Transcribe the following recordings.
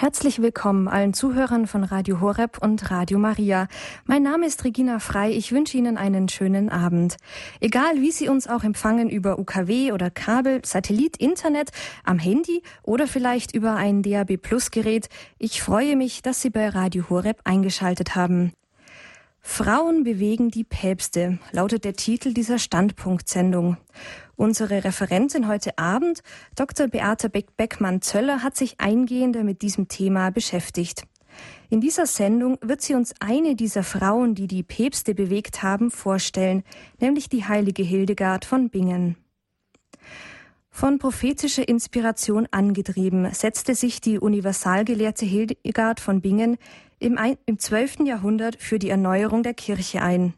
Herzlich willkommen allen Zuhörern von Radio Horeb und Radio Maria. Mein Name ist Regina Frei. Ich wünsche Ihnen einen schönen Abend. Egal wie Sie uns auch empfangen über UKW oder Kabel, Satellit, Internet, am Handy oder vielleicht über ein DAB Plus Gerät, ich freue mich, dass Sie bei Radio Horeb eingeschaltet haben. Frauen bewegen die Päpste, lautet der Titel dieser Standpunktsendung. Unsere Referentin heute Abend, Dr. Beate Beckmann-Zöller, hat sich eingehender mit diesem Thema beschäftigt. In dieser Sendung wird sie uns eine dieser Frauen, die die Päpste bewegt haben, vorstellen, nämlich die heilige Hildegard von Bingen. Von prophetischer Inspiration angetrieben, setzte sich die Universalgelehrte Hildegard von Bingen im, im 12. Jahrhundert für die Erneuerung der Kirche ein.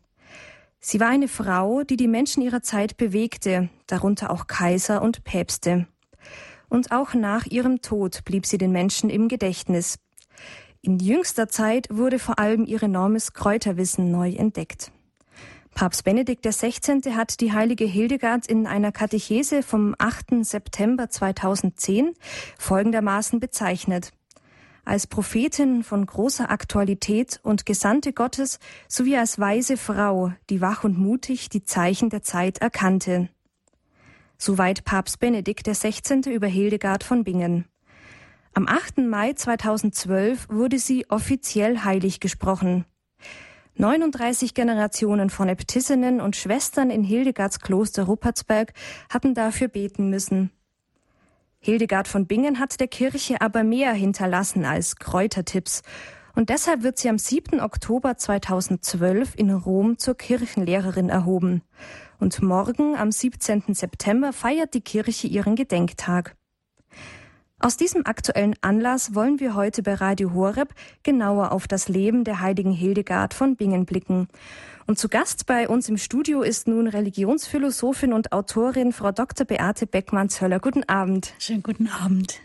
Sie war eine Frau, die die Menschen ihrer Zeit bewegte, darunter auch Kaiser und Päpste. Und auch nach ihrem Tod blieb sie den Menschen im Gedächtnis. In jüngster Zeit wurde vor allem ihr enormes Kräuterwissen neu entdeckt. Papst Benedikt XVI. hat die heilige Hildegard in einer Katechese vom 8. September 2010 folgendermaßen bezeichnet als Prophetin von großer Aktualität und Gesandte Gottes sowie als weise Frau, die wach und mutig die Zeichen der Zeit erkannte. Soweit Papst Benedikt XVI. über Hildegard von Bingen. Am 8. Mai 2012 wurde sie offiziell heilig gesprochen. 39 Generationen von Äbtissinnen und Schwestern in Hildegards Kloster Ruppertsberg hatten dafür beten müssen. Hildegard von Bingen hat der Kirche aber mehr hinterlassen als Kräutertipps. Und deshalb wird sie am 7. Oktober 2012 in Rom zur Kirchenlehrerin erhoben. Und morgen, am 17. September, feiert die Kirche ihren Gedenktag. Aus diesem aktuellen Anlass wollen wir heute bei Radio Horeb genauer auf das Leben der heiligen Hildegard von Bingen blicken. Und zu Gast bei uns im Studio ist nun Religionsphilosophin und Autorin Frau Dr. Beate Beckmann-Zöller. Guten Abend. Schönen guten Abend.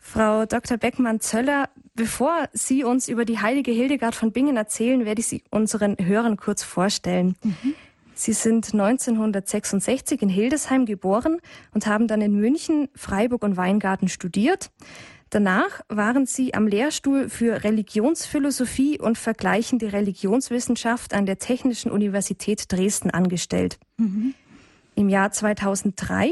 Frau Dr. Beckmann-Zöller, bevor Sie uns über die heilige Hildegard von Bingen erzählen, werde ich Sie unseren Hörern kurz vorstellen. Mhm. Sie sind 1966 in Hildesheim geboren und haben dann in München, Freiburg und Weingarten studiert. Danach waren sie am Lehrstuhl für Religionsphilosophie und vergleichende Religionswissenschaft an der Technischen Universität Dresden angestellt. Mhm. Im Jahr 2003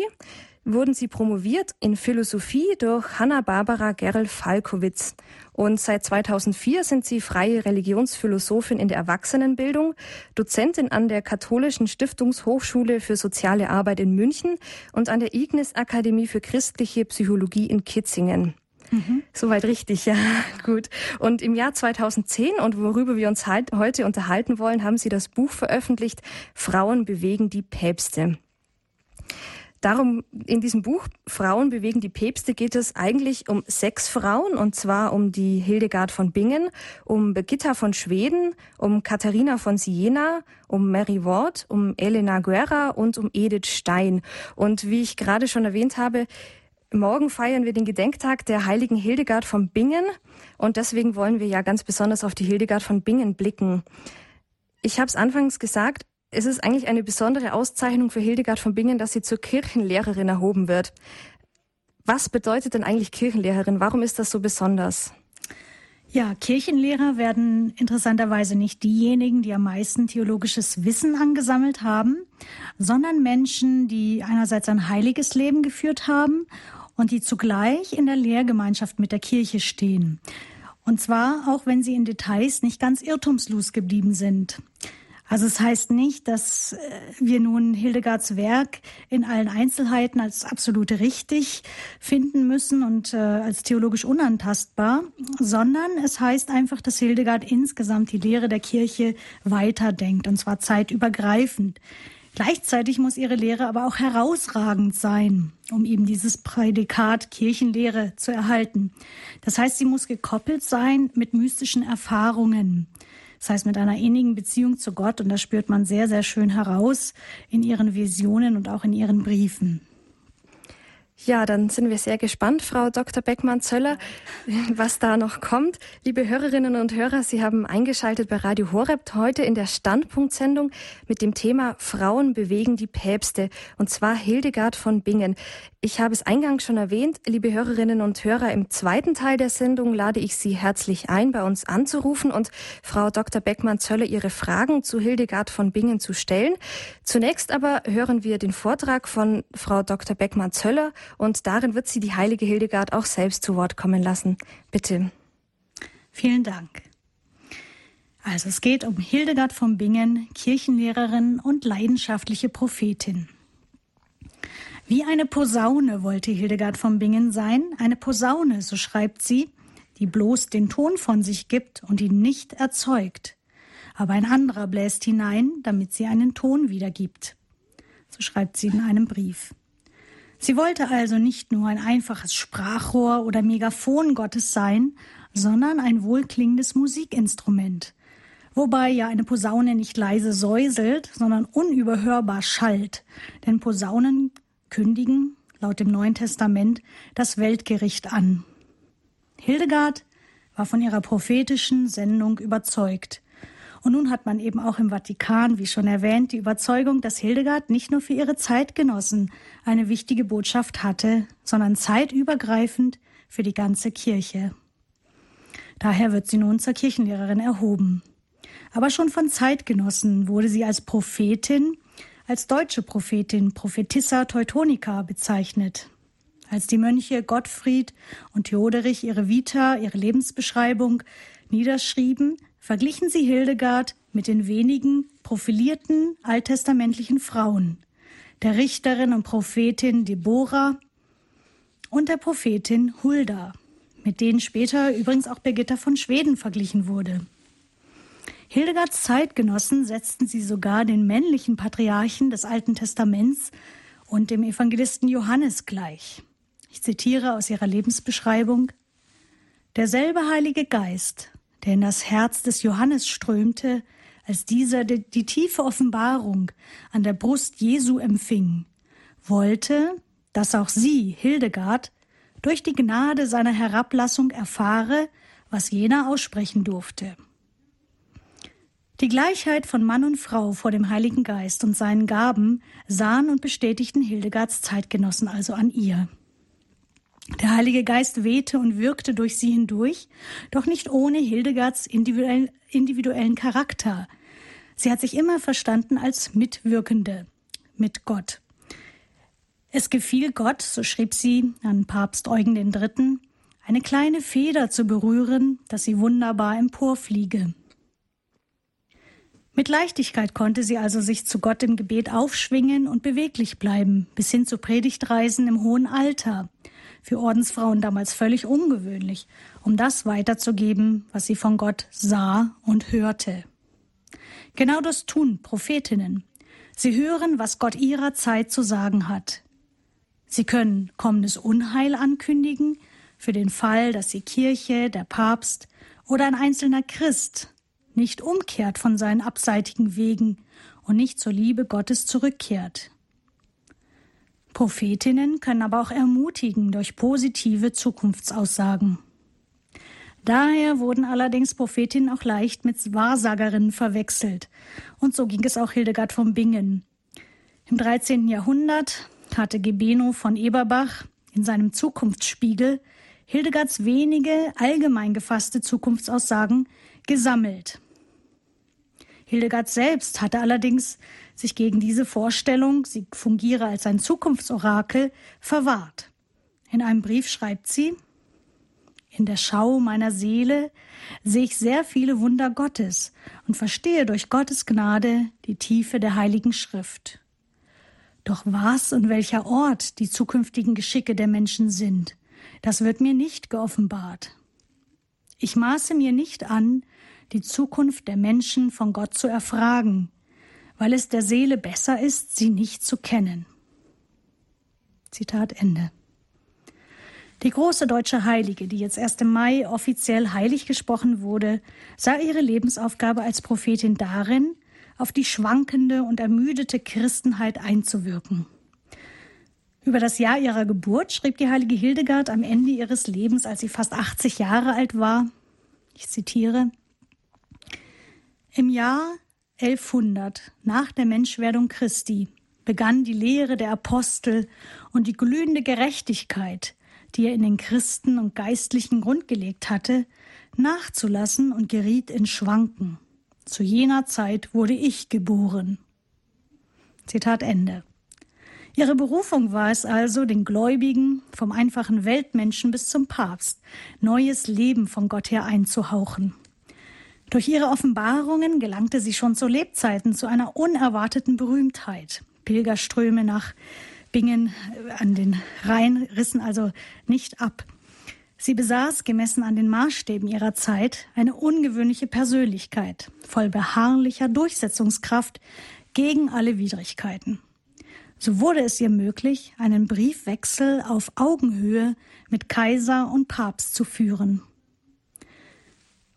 wurden sie promoviert in Philosophie durch Hanna-Barbara Gerl-Falkowitz. Und seit 2004 sind sie freie Religionsphilosophin in der Erwachsenenbildung, Dozentin an der Katholischen Stiftungshochschule für soziale Arbeit in München und an der Ignis Akademie für christliche Psychologie in Kitzingen. Mhm. Soweit richtig, ja, gut. Und im Jahr 2010 und worüber wir uns halt heute unterhalten wollen, haben Sie das Buch veröffentlicht, Frauen bewegen die Päpste. Darum in diesem Buch Frauen bewegen die Päpste geht es eigentlich um sechs Frauen und zwar um die Hildegard von Bingen, um Birgitta von Schweden, um Katharina von Siena, um Mary Ward, um Elena Guerra und um Edith Stein. Und wie ich gerade schon erwähnt habe, Morgen feiern wir den Gedenktag der heiligen Hildegard von Bingen und deswegen wollen wir ja ganz besonders auf die Hildegard von Bingen blicken. Ich habe es anfangs gesagt, es ist eigentlich eine besondere Auszeichnung für Hildegard von Bingen, dass sie zur Kirchenlehrerin erhoben wird. Was bedeutet denn eigentlich Kirchenlehrerin? Warum ist das so besonders? Ja, Kirchenlehrer werden interessanterweise nicht diejenigen, die am meisten theologisches Wissen angesammelt haben, sondern Menschen, die einerseits ein heiliges Leben geführt haben und die zugleich in der Lehrgemeinschaft mit der Kirche stehen. Und zwar auch wenn sie in Details nicht ganz irrtumslos geblieben sind. Also es heißt nicht, dass äh, wir nun Hildegards Werk in allen Einzelheiten als absolut richtig finden müssen und äh, als theologisch unantastbar, sondern es heißt einfach, dass Hildegard insgesamt die Lehre der Kirche weiterdenkt, und zwar zeitübergreifend. Gleichzeitig muss ihre Lehre aber auch herausragend sein, um eben dieses Prädikat Kirchenlehre zu erhalten. Das heißt, sie muss gekoppelt sein mit mystischen Erfahrungen. Das heißt, mit einer innigen Beziehung zu Gott. Und das spürt man sehr, sehr schön heraus in ihren Visionen und auch in ihren Briefen. Ja, dann sind wir sehr gespannt, Frau Dr. Beckmann-Zöller, was da noch kommt. Liebe Hörerinnen und Hörer, Sie haben eingeschaltet bei Radio Horeb heute in der Standpunktsendung mit dem Thema Frauen bewegen die Päpste und zwar Hildegard von Bingen. Ich habe es eingangs schon erwähnt, liebe Hörerinnen und Hörer, im zweiten Teil der Sendung lade ich Sie herzlich ein, bei uns anzurufen und Frau Dr. Beckmann-Zöller Ihre Fragen zu Hildegard von Bingen zu stellen. Zunächst aber hören wir den Vortrag von Frau Dr. Beckmann-Zöller und darin wird sie die heilige Hildegard auch selbst zu Wort kommen lassen. Bitte. Vielen Dank. Also es geht um Hildegard von Bingen, Kirchenlehrerin und leidenschaftliche Prophetin. Wie eine Posaune wollte Hildegard von Bingen sein, eine Posaune, so schreibt sie, die bloß den Ton von sich gibt und ihn nicht erzeugt. Aber ein anderer bläst hinein, damit sie einen Ton wiedergibt. So schreibt sie in einem Brief. Sie wollte also nicht nur ein einfaches Sprachrohr oder Megafon Gottes sein, sondern ein wohlklingendes Musikinstrument, wobei ja eine Posaune nicht leise säuselt, sondern unüberhörbar schallt, denn Posaunen kündigen, laut dem Neuen Testament, das Weltgericht an. Hildegard war von ihrer prophetischen Sendung überzeugt. Und nun hat man eben auch im Vatikan, wie schon erwähnt, die Überzeugung, dass Hildegard nicht nur für ihre Zeitgenossen eine wichtige Botschaft hatte, sondern zeitübergreifend für die ganze Kirche. Daher wird sie nun zur Kirchenlehrerin erhoben. Aber schon von Zeitgenossen wurde sie als Prophetin als deutsche Prophetin Prophetissa Teutonica bezeichnet. Als die Mönche Gottfried und Theoderich ihre Vita, ihre Lebensbeschreibung niederschrieben, verglichen sie Hildegard mit den wenigen profilierten alttestamentlichen Frauen, der Richterin und Prophetin Deborah und der Prophetin Hulda, mit denen später übrigens auch Birgitta von Schweden verglichen wurde. Hildegards Zeitgenossen setzten sie sogar den männlichen Patriarchen des Alten Testaments und dem Evangelisten Johannes gleich. Ich zitiere aus ihrer Lebensbeschreibung Derselbe Heilige Geist, der in das Herz des Johannes strömte, als dieser die, die tiefe Offenbarung an der Brust Jesu empfing, wollte, dass auch sie, Hildegard, durch die Gnade seiner Herablassung erfahre, was jener aussprechen durfte. Die Gleichheit von Mann und Frau vor dem Heiligen Geist und seinen Gaben sahen und bestätigten Hildegards Zeitgenossen also an ihr. Der Heilige Geist wehte und wirkte durch sie hindurch, doch nicht ohne Hildegards individuellen Charakter. Sie hat sich immer verstanden als Mitwirkende mit Gott. Es gefiel Gott, so schrieb sie an Papst Eugen III., eine kleine Feder zu berühren, dass sie wunderbar emporfliege. Mit Leichtigkeit konnte sie also sich zu Gott im Gebet aufschwingen und beweglich bleiben, bis hin zu Predigtreisen im hohen Alter. Für Ordensfrauen damals völlig ungewöhnlich, um das weiterzugeben, was sie von Gott sah und hörte. Genau das tun Prophetinnen. Sie hören, was Gott ihrer Zeit zu sagen hat. Sie können kommendes Unheil ankündigen, für den Fall, dass die Kirche, der Papst oder ein einzelner Christ nicht umkehrt von seinen abseitigen Wegen und nicht zur Liebe Gottes zurückkehrt. Prophetinnen können aber auch ermutigen durch positive Zukunftsaussagen. Daher wurden allerdings Prophetinnen auch leicht mit Wahrsagerinnen verwechselt. Und so ging es auch Hildegard von Bingen. Im 13. Jahrhundert hatte Gebeno von Eberbach in seinem Zukunftsspiegel Hildegards wenige allgemein gefasste Zukunftsaussagen gesammelt. Hildegard selbst hatte allerdings sich gegen diese Vorstellung, sie fungiere als ein Zukunftsorakel, verwahrt. In einem Brief schreibt sie, in der Schau meiner Seele sehe ich sehr viele Wunder Gottes und verstehe durch Gottes Gnade die Tiefe der Heiligen Schrift. Doch was und welcher Ort die zukünftigen Geschicke der Menschen sind, das wird mir nicht geoffenbart. Ich maße mir nicht an, die Zukunft der Menschen von Gott zu erfragen, weil es der Seele besser ist, sie nicht zu kennen. Zitat Ende. Die große deutsche Heilige, die jetzt erst im Mai offiziell heilig gesprochen wurde, sah ihre Lebensaufgabe als Prophetin darin, auf die schwankende und ermüdete Christenheit einzuwirken. Über das Jahr ihrer Geburt schrieb die heilige Hildegard am Ende ihres Lebens, als sie fast 80 Jahre alt war. Ich zitiere. Im Jahr 1100 nach der Menschwerdung Christi begann die Lehre der Apostel und die glühende Gerechtigkeit, die er in den Christen und Geistlichen grundgelegt hatte, nachzulassen und geriet in Schwanken. Zu jener Zeit wurde ich geboren. Zitat Ende. Ihre Berufung war es also, den Gläubigen, vom einfachen Weltmenschen bis zum Papst, neues Leben von Gott her einzuhauchen. Durch ihre Offenbarungen gelangte sie schon zu Lebzeiten zu einer unerwarteten Berühmtheit. Pilgerströme nach Bingen an den Rhein rissen also nicht ab. Sie besaß, gemessen an den Maßstäben ihrer Zeit, eine ungewöhnliche Persönlichkeit, voll beharrlicher Durchsetzungskraft gegen alle Widrigkeiten. So wurde es ihr möglich, einen Briefwechsel auf Augenhöhe mit Kaiser und Papst zu führen.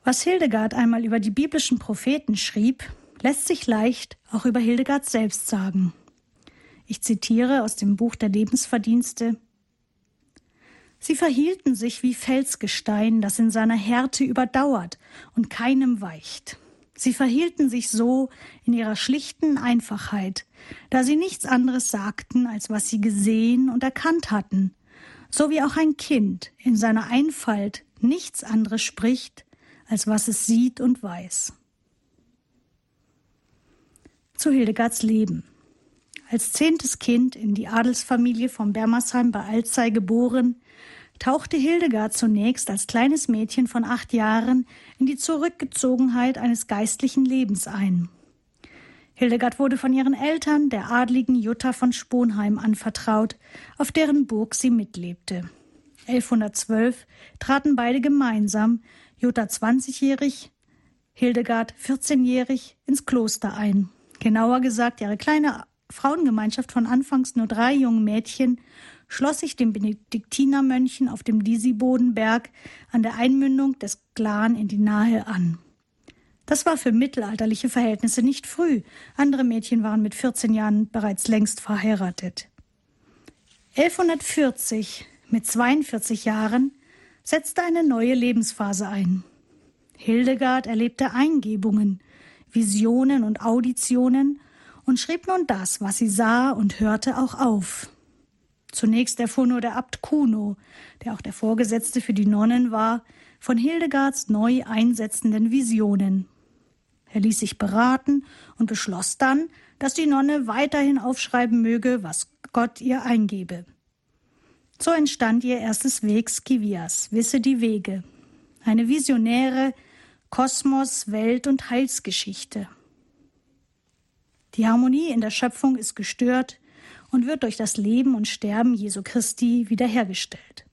Was Hildegard einmal über die biblischen Propheten schrieb, lässt sich leicht auch über Hildegard selbst sagen. Ich zitiere aus dem Buch der Lebensverdienste. Sie verhielten sich wie Felsgestein, das in seiner Härte überdauert und keinem weicht. Sie verhielten sich so in ihrer schlichten Einfachheit, da sie nichts anderes sagten, als was sie gesehen und erkannt hatten, so wie auch ein Kind in seiner Einfalt nichts anderes spricht, als was es sieht und weiß. Zu Hildegards Leben. Als zehntes Kind in die Adelsfamilie von Bermersheim bei Alzey geboren, tauchte Hildegard zunächst als kleines Mädchen von acht Jahren in die Zurückgezogenheit eines geistlichen Lebens ein. Hildegard wurde von ihren Eltern, der adligen Jutta von Sponheim, anvertraut, auf deren Burg sie mitlebte. 1112 traten beide gemeinsam, Jutta 20-jährig, Hildegard 14-jährig, ins Kloster ein. Genauer gesagt, ihre kleine Frauengemeinschaft von anfangs nur drei jungen Mädchen schloss sich den Benediktinermönchen auf dem Lisibodenberg an der Einmündung des Glan in die Nahe an. Das war für mittelalterliche Verhältnisse nicht früh. Andere Mädchen waren mit 14 Jahren bereits längst verheiratet. 1140, mit 42 Jahren, setzte eine neue Lebensphase ein. Hildegard erlebte Eingebungen, Visionen und Auditionen und schrieb nun das, was sie sah und hörte, auch auf. Zunächst erfuhr nur der Abt Kuno, der auch der Vorgesetzte für die Nonnen war, von Hildegards neu einsetzenden Visionen. Er ließ sich beraten und beschloss dann, dass die Nonne weiterhin aufschreiben möge, was Gott ihr eingebe. So entstand ihr erstes Weg Skivias, Wisse die Wege, eine visionäre Kosmos-, Welt- und Heilsgeschichte. Die Harmonie in der Schöpfung ist gestört, und wird durch das Leben und Sterben Jesu Christi wiederhergestellt.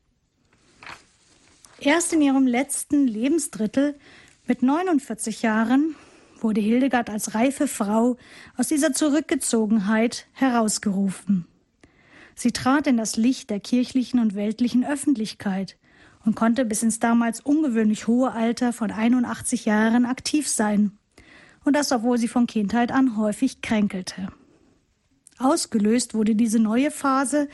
Erst in ihrem letzten Lebensdrittel mit 49 Jahren wurde Hildegard als reife Frau aus dieser Zurückgezogenheit herausgerufen. Sie trat in das Licht der kirchlichen und weltlichen Öffentlichkeit und konnte bis ins damals ungewöhnlich hohe Alter von 81 Jahren aktiv sein. Und das, obwohl sie von Kindheit an häufig kränkelte. Ausgelöst wurde diese neue Phase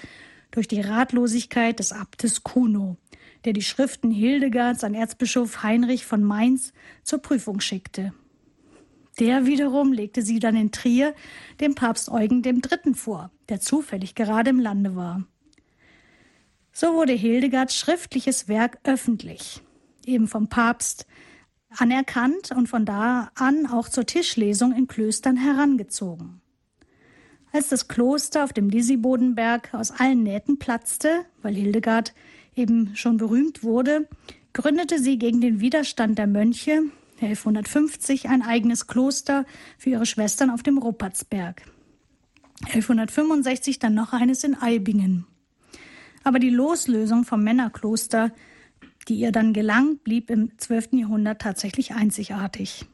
durch die Ratlosigkeit des Abtes Kuno, der die Schriften Hildegards an Erzbischof Heinrich von Mainz zur Prüfung schickte. Der wiederum legte sie dann in Trier dem Papst Eugen III. vor, der zufällig gerade im Lande war. So wurde Hildegards schriftliches Werk öffentlich, eben vom Papst anerkannt und von da an auch zur Tischlesung in Klöstern herangezogen. Als das Kloster auf dem Lisibodenberg aus allen Nähten platzte, weil Hildegard eben schon berühmt wurde, gründete sie gegen den Widerstand der Mönche 1150 ein eigenes Kloster für ihre Schwestern auf dem Ruppertsberg. 1165 dann noch eines in Eibingen. Aber die Loslösung vom Männerkloster, die ihr dann gelang, blieb im 12. Jahrhundert tatsächlich einzigartig.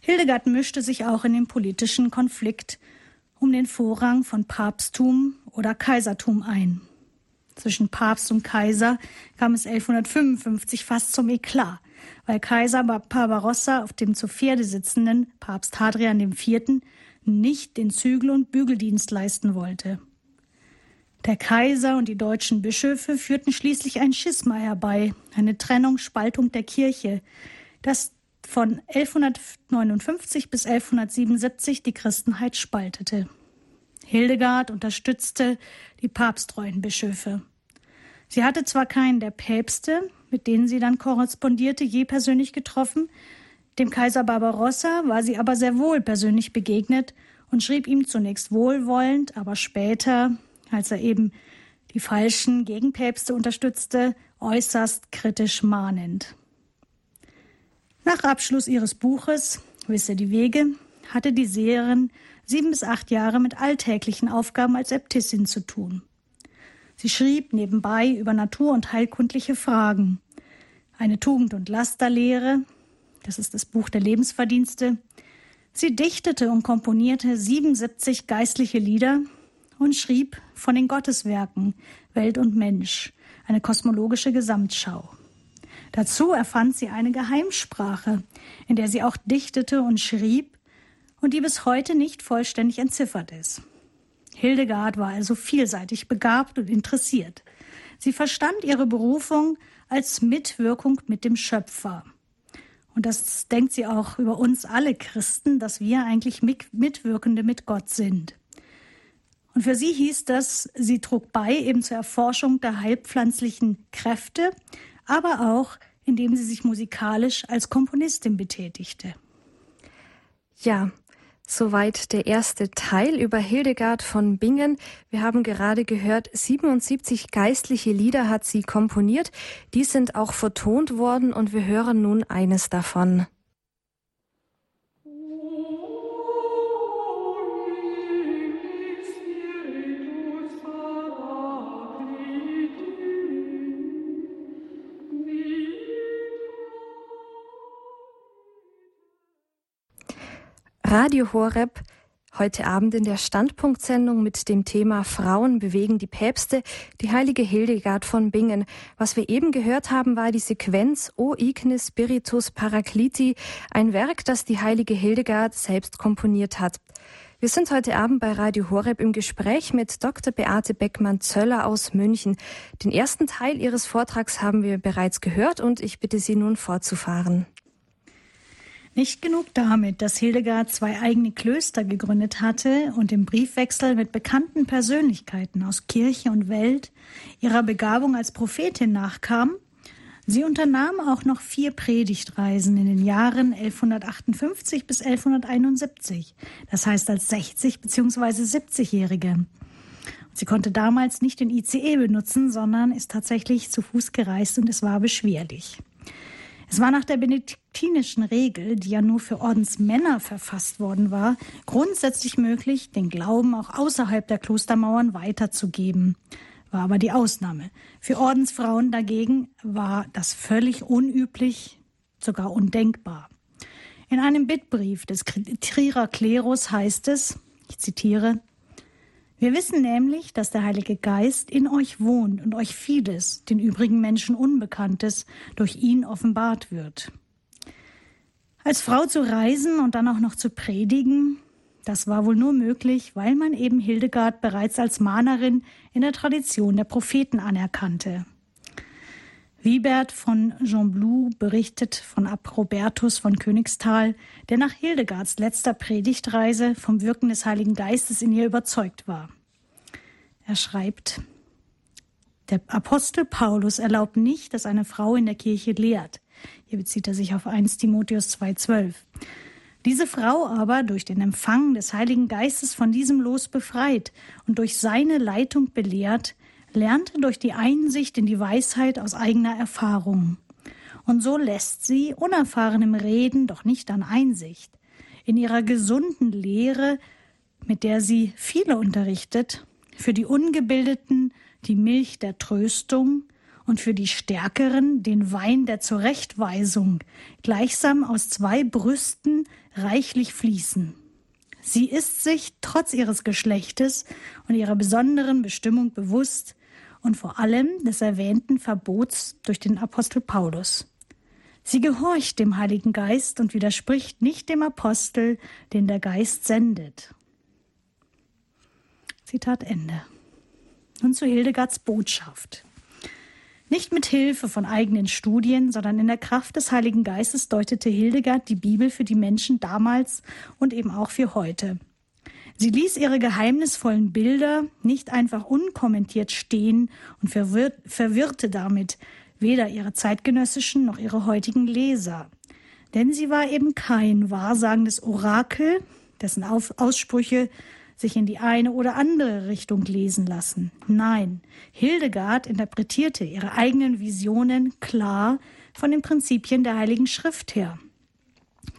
Hildegard mischte sich auch in den politischen Konflikt um den Vorrang von Papsttum oder Kaisertum ein. Zwischen Papst und Kaiser kam es 1155 fast zum Eklat, weil Kaiser Barbarossa auf dem zu Pferde sitzenden Papst Hadrian IV. nicht den Zügel- und Bügeldienst leisten wollte. Der Kaiser und die deutschen Bischöfe führten schließlich ein Schisma herbei, eine Trennung, Spaltung der Kirche, das von 1159 bis 1177 die Christenheit spaltete. Hildegard unterstützte die papsttreuen Bischöfe. Sie hatte zwar keinen der Päpste, mit denen sie dann korrespondierte, je persönlich getroffen, dem Kaiser Barbarossa war sie aber sehr wohl persönlich begegnet und schrieb ihm zunächst wohlwollend, aber später, als er eben die falschen Gegenpäpste unterstützte, äußerst kritisch mahnend. Nach Abschluss ihres Buches Wisse die Wege hatte die Seherin sieben bis acht Jahre mit alltäglichen Aufgaben als Äbtissin zu tun. Sie schrieb nebenbei über Natur- und heilkundliche Fragen, eine Tugend- und Lasterlehre, das ist das Buch der Lebensverdienste. Sie dichtete und komponierte 77 geistliche Lieder und schrieb von den Gotteswerken Welt und Mensch, eine kosmologische Gesamtschau. Dazu erfand sie eine Geheimsprache, in der sie auch dichtete und schrieb und die bis heute nicht vollständig entziffert ist. Hildegard war also vielseitig begabt und interessiert. Sie verstand ihre Berufung als Mitwirkung mit dem Schöpfer. Und das denkt sie auch über uns alle Christen, dass wir eigentlich Mitwirkende mit Gott sind. Und für sie hieß das, sie trug bei eben zur Erforschung der heilpflanzlichen Kräfte, aber auch indem sie sich musikalisch als Komponistin betätigte. Ja, Soweit der erste Teil über Hildegard von Bingen. Wir haben gerade gehört, 77 geistliche Lieder hat sie komponiert. Die sind auch vertont worden und wir hören nun eines davon. Radio Horeb heute Abend in der Standpunktsendung mit dem Thema Frauen bewegen die Päpste, die heilige Hildegard von Bingen. Was wir eben gehört haben, war die Sequenz O Ignis Spiritus Paracliti, ein Werk, das die heilige Hildegard selbst komponiert hat. Wir sind heute Abend bei Radio Horeb im Gespräch mit Dr. Beate Beckmann-Zöller aus München. Den ersten Teil ihres Vortrags haben wir bereits gehört und ich bitte Sie nun fortzufahren. Nicht genug damit, dass Hildegard zwei eigene Klöster gegründet hatte und im Briefwechsel mit bekannten Persönlichkeiten aus Kirche und Welt ihrer Begabung als Prophetin nachkam, sie unternahm auch noch vier Predigtreisen in den Jahren 1158 bis 1171, das heißt als 60 bzw. 70-Jährige. Sie konnte damals nicht den ICE benutzen, sondern ist tatsächlich zu Fuß gereist und es war beschwerlich. Es war nach der benediktinischen Regel, die ja nur für Ordensmänner verfasst worden war, grundsätzlich möglich, den Glauben auch außerhalb der Klostermauern weiterzugeben. War aber die Ausnahme. Für Ordensfrauen dagegen war das völlig unüblich, sogar undenkbar. In einem Bittbrief des Trierer Klerus heißt es, ich zitiere, wir wissen nämlich, dass der Heilige Geist in euch wohnt und euch vieles, den übrigen Menschen Unbekanntes, durch ihn offenbart wird. Als Frau zu reisen und dann auch noch zu predigen, das war wohl nur möglich, weil man eben Hildegard bereits als Mahnerin in der Tradition der Propheten anerkannte. Wiebert von Jean Blou berichtet von Abrobertus von Königsthal, der nach Hildegards letzter Predigtreise vom Wirken des Heiligen Geistes in ihr überzeugt war. Er schreibt, der Apostel Paulus erlaubt nicht, dass eine Frau in der Kirche lehrt. Hier bezieht er sich auf 1 Timotheus 2,12. Diese Frau aber, durch den Empfang des Heiligen Geistes von diesem Los befreit und durch seine Leitung belehrt, lernte durch die Einsicht in die Weisheit aus eigener Erfahrung. Und so lässt sie, unerfahren im Reden, doch nicht an Einsicht, in ihrer gesunden Lehre, mit der sie viele unterrichtet, für die Ungebildeten die Milch der Tröstung und für die Stärkeren den Wein der Zurechtweisung, gleichsam aus zwei Brüsten reichlich fließen. Sie ist sich trotz ihres Geschlechtes und ihrer besonderen Bestimmung bewusst, und vor allem des erwähnten Verbots durch den Apostel Paulus. Sie gehorcht dem Heiligen Geist und widerspricht nicht dem Apostel, den der Geist sendet. Zitat Ende. Nun zu Hildegards Botschaft. Nicht mit Hilfe von eigenen Studien, sondern in der Kraft des Heiligen Geistes deutete Hildegard die Bibel für die Menschen damals und eben auch für heute. Sie ließ ihre geheimnisvollen Bilder nicht einfach unkommentiert stehen und verwirr verwirrte damit weder ihre zeitgenössischen noch ihre heutigen Leser. Denn sie war eben kein wahrsagendes Orakel, dessen Auf Aussprüche sich in die eine oder andere Richtung lesen lassen. Nein, Hildegard interpretierte ihre eigenen Visionen klar von den Prinzipien der Heiligen Schrift her.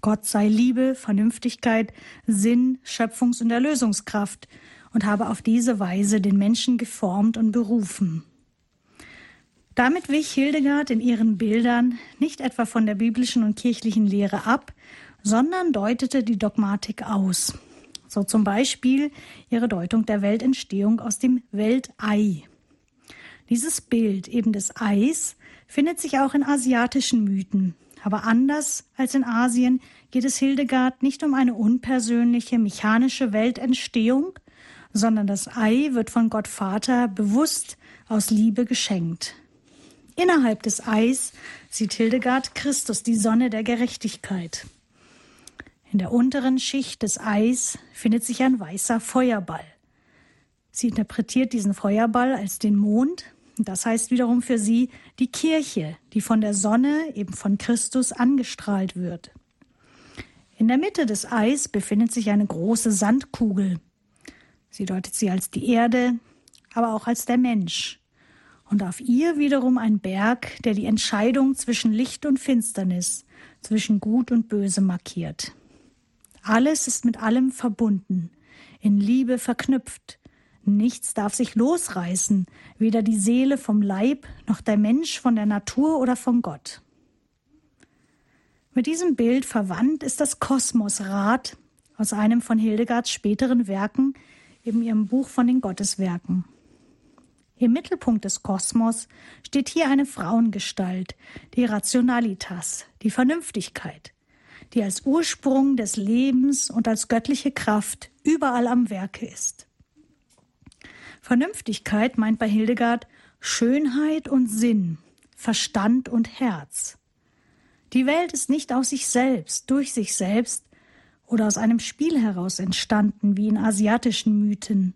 Gott sei Liebe, Vernünftigkeit, Sinn, Schöpfungs- und Erlösungskraft und habe auf diese Weise den Menschen geformt und berufen. Damit wich Hildegard in ihren Bildern nicht etwa von der biblischen und kirchlichen Lehre ab, sondern deutete die Dogmatik aus. So zum Beispiel ihre Deutung der Weltentstehung aus dem Weltei. Dieses Bild eben des Eis findet sich auch in asiatischen Mythen. Aber anders als in Asien geht es Hildegard nicht um eine unpersönliche, mechanische Weltentstehung, sondern das Ei wird von Gott Vater bewusst aus Liebe geschenkt. Innerhalb des Eis sieht Hildegard Christus, die Sonne der Gerechtigkeit. In der unteren Schicht des Eis findet sich ein weißer Feuerball. Sie interpretiert diesen Feuerball als den Mond. Das heißt wiederum für sie die Kirche, die von der Sonne, eben von Christus, angestrahlt wird. In der Mitte des Eis befindet sich eine große Sandkugel. Sie deutet sie als die Erde, aber auch als der Mensch. Und auf ihr wiederum ein Berg, der die Entscheidung zwischen Licht und Finsternis, zwischen Gut und Böse markiert. Alles ist mit allem verbunden, in Liebe verknüpft. Nichts darf sich losreißen, weder die Seele vom Leib noch der Mensch von der Natur oder von Gott. Mit diesem Bild verwandt ist das Kosmosrad aus einem von Hildegards späteren Werken, eben ihrem Buch von den Gotteswerken. Im Mittelpunkt des Kosmos steht hier eine Frauengestalt, die Rationalitas, die Vernünftigkeit, die als Ursprung des Lebens und als göttliche Kraft überall am Werke ist. Vernünftigkeit meint bei Hildegard Schönheit und Sinn, Verstand und Herz. Die Welt ist nicht aus sich selbst, durch sich selbst oder aus einem Spiel heraus entstanden, wie in asiatischen Mythen.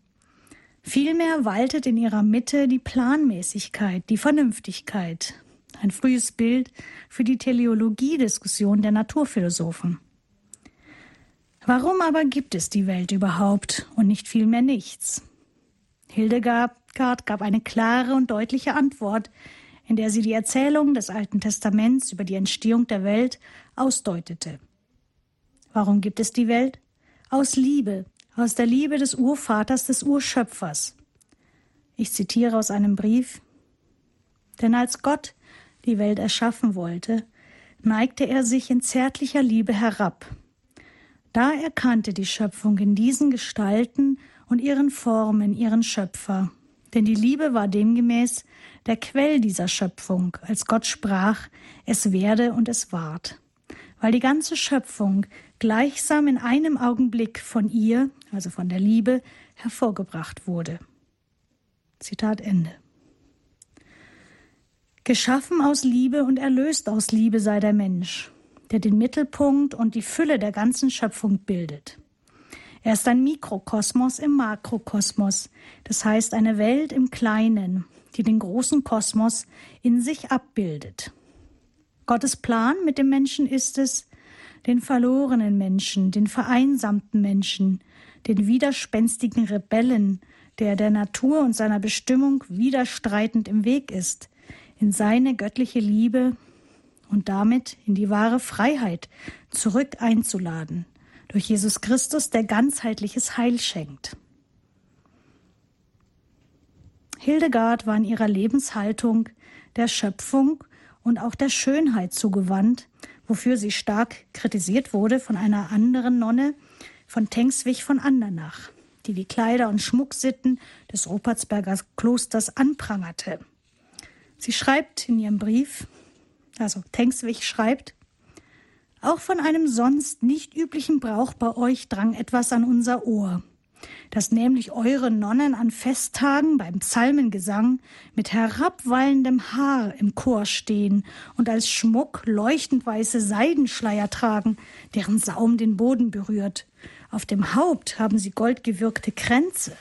Vielmehr waltet in ihrer Mitte die Planmäßigkeit, die Vernünftigkeit, ein frühes Bild für die Teleologiediskussion der Naturphilosophen. Warum aber gibt es die Welt überhaupt und nicht vielmehr nichts? Hildegard gab eine klare und deutliche Antwort, in der sie die Erzählung des Alten Testaments über die Entstehung der Welt ausdeutete. Warum gibt es die Welt? Aus Liebe, aus der Liebe des Urvaters, des Urschöpfers. Ich zitiere aus einem Brief. Denn als Gott die Welt erschaffen wollte, neigte er sich in zärtlicher Liebe herab. Da erkannte die Schöpfung in diesen Gestalten und ihren Formen ihren Schöpfer. Denn die Liebe war demgemäß der Quell dieser Schöpfung, als Gott sprach, es werde und es ward. Weil die ganze Schöpfung gleichsam in einem Augenblick von ihr, also von der Liebe, hervorgebracht wurde. Zitat Ende. Geschaffen aus Liebe und erlöst aus Liebe sei der Mensch, der den Mittelpunkt und die Fülle der ganzen Schöpfung bildet. Er ist ein Mikrokosmos im Makrokosmos, das heißt eine Welt im Kleinen, die den großen Kosmos in sich abbildet. Gottes Plan mit dem Menschen ist es, den verlorenen Menschen, den vereinsamten Menschen, den widerspenstigen Rebellen, der der Natur und seiner Bestimmung widerstreitend im Weg ist, in seine göttliche Liebe und damit in die wahre Freiheit zurück einzuladen, durch Jesus Christus, der ganzheitliches Heil schenkt. Hildegard war in ihrer Lebenshaltung der Schöpfung und auch der Schönheit zugewandt, wofür sie stark kritisiert wurde von einer anderen Nonne von Tengswig von Andernach, die die Kleider und Schmucksitten des Rupertsberger Klosters anprangerte. Sie schreibt in ihrem Brief, also Tengswig schreibt, auch von einem sonst nicht üblichen Brauch bei euch drang etwas an unser Ohr. dass nämlich eure Nonnen an Festtagen beim Psalmengesang mit herabwallendem Haar im Chor stehen und als Schmuck leuchtend weiße Seidenschleier tragen, deren Saum den Boden berührt. Auf dem Haupt haben sie goldgewirkte Kränze,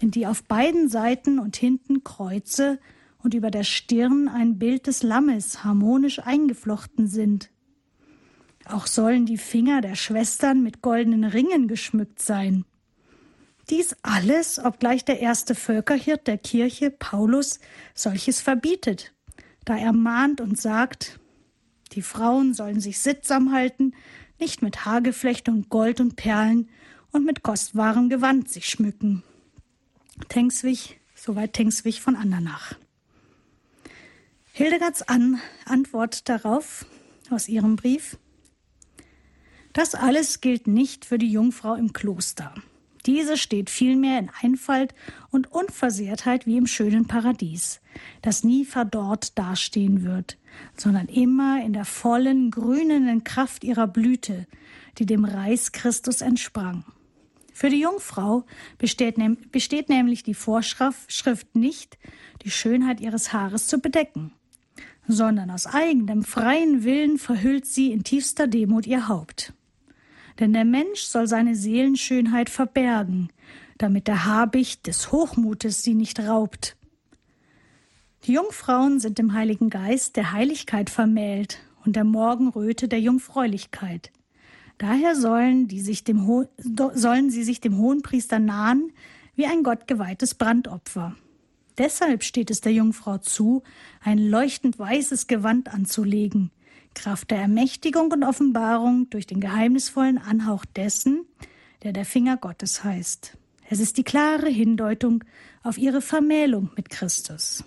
in die auf beiden Seiten und hinten Kreuze und über der Stirn ein Bild des Lammes harmonisch eingeflochten sind. Auch sollen die Finger der Schwestern mit goldenen Ringen geschmückt sein. Dies alles, obgleich der erste Völkerhirt der Kirche, Paulus, solches verbietet, da er mahnt und sagt, die Frauen sollen sich sittsam halten, nicht mit Haargeflecht und Gold und Perlen und mit kostbarem Gewand sich schmücken. Tengswig, soweit Tengswig von Andernach. Hildegards An Antwort darauf aus ihrem Brief. Das alles gilt nicht für die Jungfrau im Kloster. Diese steht vielmehr in Einfalt und Unversehrtheit wie im schönen Paradies, das nie verdorrt dastehen wird, sondern immer in der vollen, grünenden Kraft ihrer Blüte, die dem Reis Christus entsprang. Für die Jungfrau besteht, besteht nämlich die Vorschrift nicht, die Schönheit ihres Haares zu bedecken, sondern aus eigenem freien Willen verhüllt sie in tiefster Demut ihr Haupt. Denn der Mensch soll seine Seelenschönheit verbergen, damit der Habicht des Hochmutes sie nicht raubt. Die Jungfrauen sind dem Heiligen Geist der Heiligkeit vermählt und der Morgenröte der Jungfräulichkeit. Daher sollen, die sich dem sollen sie sich dem Hohenpriester nahen wie ein gottgeweihtes Brandopfer. Deshalb steht es der Jungfrau zu, ein leuchtend weißes Gewand anzulegen, Kraft der Ermächtigung und Offenbarung durch den geheimnisvollen Anhauch dessen, der der Finger Gottes heißt. Es ist die klare Hindeutung auf ihre Vermählung mit Christus.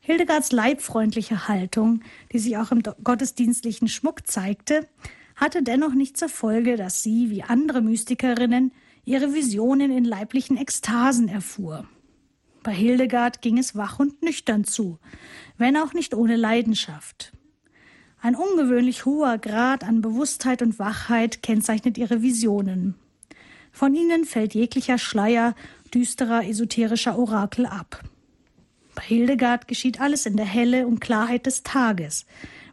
Hildegards leibfreundliche Haltung, die sich auch im gottesdienstlichen Schmuck zeigte, hatte dennoch nicht zur Folge, dass sie, wie andere Mystikerinnen, ihre Visionen in leiblichen Ekstasen erfuhr. Bei Hildegard ging es wach und nüchtern zu, wenn auch nicht ohne Leidenschaft. Ein ungewöhnlich hoher Grad an Bewusstheit und Wachheit kennzeichnet ihre Visionen. Von ihnen fällt jeglicher Schleier düsterer esoterischer Orakel ab. Bei Hildegard geschieht alles in der Helle und Klarheit des Tages,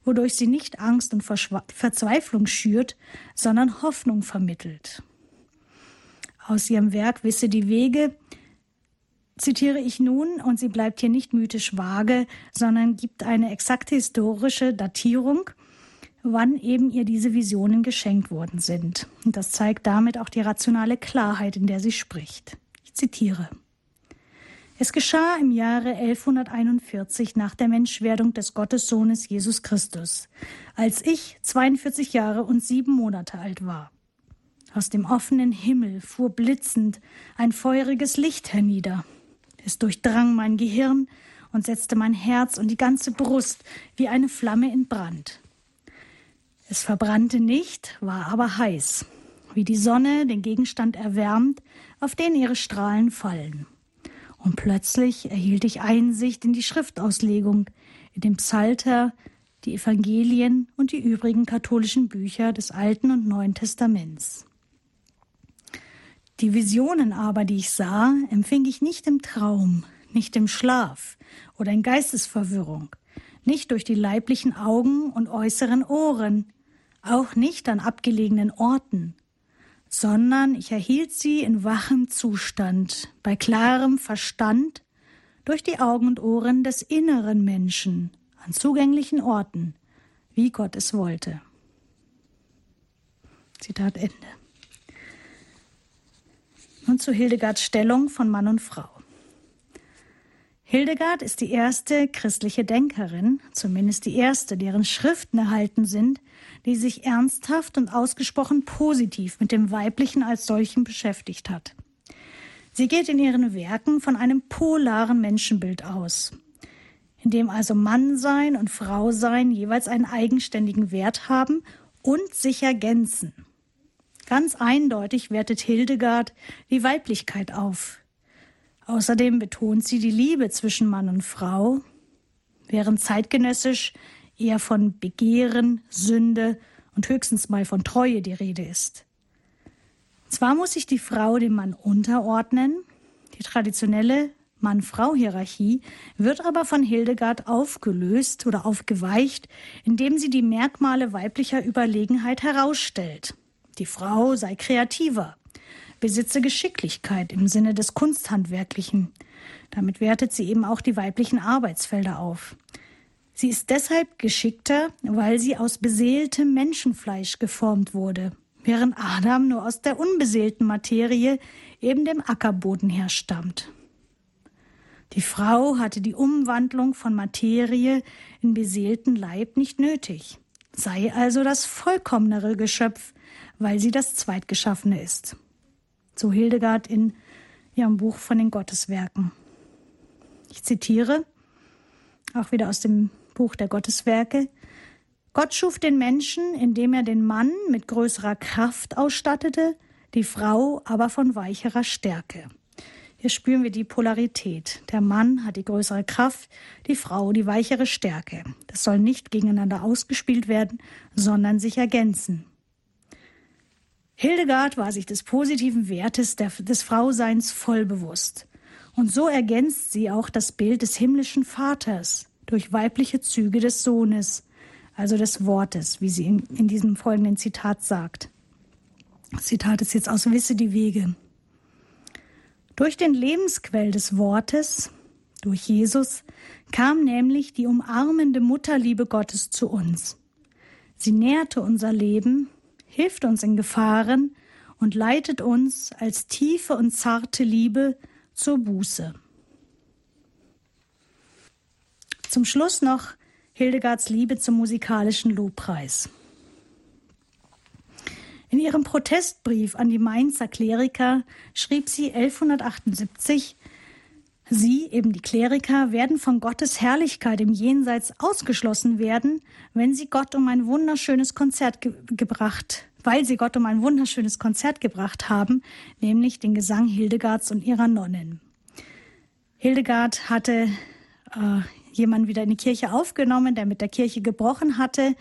wodurch sie nicht Angst und Verzweiflung schürt, sondern Hoffnung vermittelt. Aus ihrem Werk Wisse die Wege zitiere ich nun, und sie bleibt hier nicht mythisch vage, sondern gibt eine exakte historische Datierung, wann eben ihr diese Visionen geschenkt worden sind. Und das zeigt damit auch die rationale Klarheit, in der sie spricht. Ich zitiere. Es geschah im Jahre 1141 nach der Menschwerdung des Gottessohnes Jesus Christus, als ich 42 Jahre und sieben Monate alt war. Aus dem offenen Himmel fuhr blitzend ein feuriges Licht hernieder. Es durchdrang mein Gehirn und setzte mein Herz und die ganze Brust wie eine Flamme in Brand. Es verbrannte nicht, war aber heiß, wie die Sonne den Gegenstand erwärmt, auf den ihre Strahlen fallen. Und plötzlich erhielt ich Einsicht in die Schriftauslegung, in den Psalter, die Evangelien und die übrigen katholischen Bücher des Alten und Neuen Testaments. Die Visionen aber, die ich sah, empfing ich nicht im Traum, nicht im Schlaf oder in Geistesverwirrung, nicht durch die leiblichen Augen und äußeren Ohren, auch nicht an abgelegenen Orten, sondern ich erhielt sie in wachem Zustand, bei klarem Verstand, durch die Augen und Ohren des inneren Menschen, an zugänglichen Orten, wie Gott es wollte. Zitat Ende. Nun zu Hildegards Stellung von Mann und Frau. Hildegard ist die erste christliche Denkerin, zumindest die erste, deren Schriften erhalten sind, die sich ernsthaft und ausgesprochen positiv mit dem Weiblichen als solchen beschäftigt hat. Sie geht in ihren Werken von einem polaren Menschenbild aus, in dem also Mannsein und Frausein jeweils einen eigenständigen Wert haben und sich ergänzen. Ganz eindeutig wertet Hildegard die Weiblichkeit auf. Außerdem betont sie die Liebe zwischen Mann und Frau, während zeitgenössisch eher von Begehren, Sünde und höchstens mal von Treue die Rede ist. Zwar muss sich die Frau dem Mann unterordnen, die traditionelle Mann-Frau-Hierarchie wird aber von Hildegard aufgelöst oder aufgeweicht, indem sie die Merkmale weiblicher Überlegenheit herausstellt. Die Frau sei kreativer, besitze Geschicklichkeit im Sinne des Kunsthandwerklichen. Damit wertet sie eben auch die weiblichen Arbeitsfelder auf. Sie ist deshalb geschickter, weil sie aus beseeltem Menschenfleisch geformt wurde, während Adam nur aus der unbeseelten Materie, eben dem Ackerboden herstammt. Die Frau hatte die Umwandlung von Materie in beseelten Leib nicht nötig, sei also das vollkommenere Geschöpf, weil sie das Zweitgeschaffene ist. So Hildegard in ihrem Buch von den Gotteswerken. Ich zitiere auch wieder aus dem Buch der Gotteswerke. Gott schuf den Menschen, indem er den Mann mit größerer Kraft ausstattete, die Frau aber von weicherer Stärke. Hier spüren wir die Polarität. Der Mann hat die größere Kraft, die Frau die weichere Stärke. Das soll nicht gegeneinander ausgespielt werden, sondern sich ergänzen. Hildegard war sich des positiven Wertes der, des Frauseins voll bewusst. Und so ergänzt sie auch das Bild des himmlischen Vaters durch weibliche Züge des Sohnes, also des Wortes, wie sie in, in diesem folgenden Zitat sagt. Das Zitat ist jetzt aus Wisse die Wege. Durch den Lebensquell des Wortes, durch Jesus, kam nämlich die umarmende Mutterliebe Gottes zu uns. Sie nährte unser Leben, hilft uns in Gefahren und leitet uns als tiefe und zarte Liebe zur Buße. Zum Schluss noch Hildegards Liebe zum musikalischen Lobpreis. In ihrem Protestbrief an die Mainzer Kleriker schrieb sie 1178, Sie, eben die Kleriker, werden von Gottes Herrlichkeit im Jenseits ausgeschlossen werden, wenn sie Gott um ein wunderschönes Konzert ge gebracht, weil sie Gott um ein wunderschönes Konzert gebracht haben, nämlich den Gesang Hildegards und ihrer Nonnen. Hildegard hatte äh, jemanden wieder in die Kirche aufgenommen, der mit der Kirche gebrochen hatte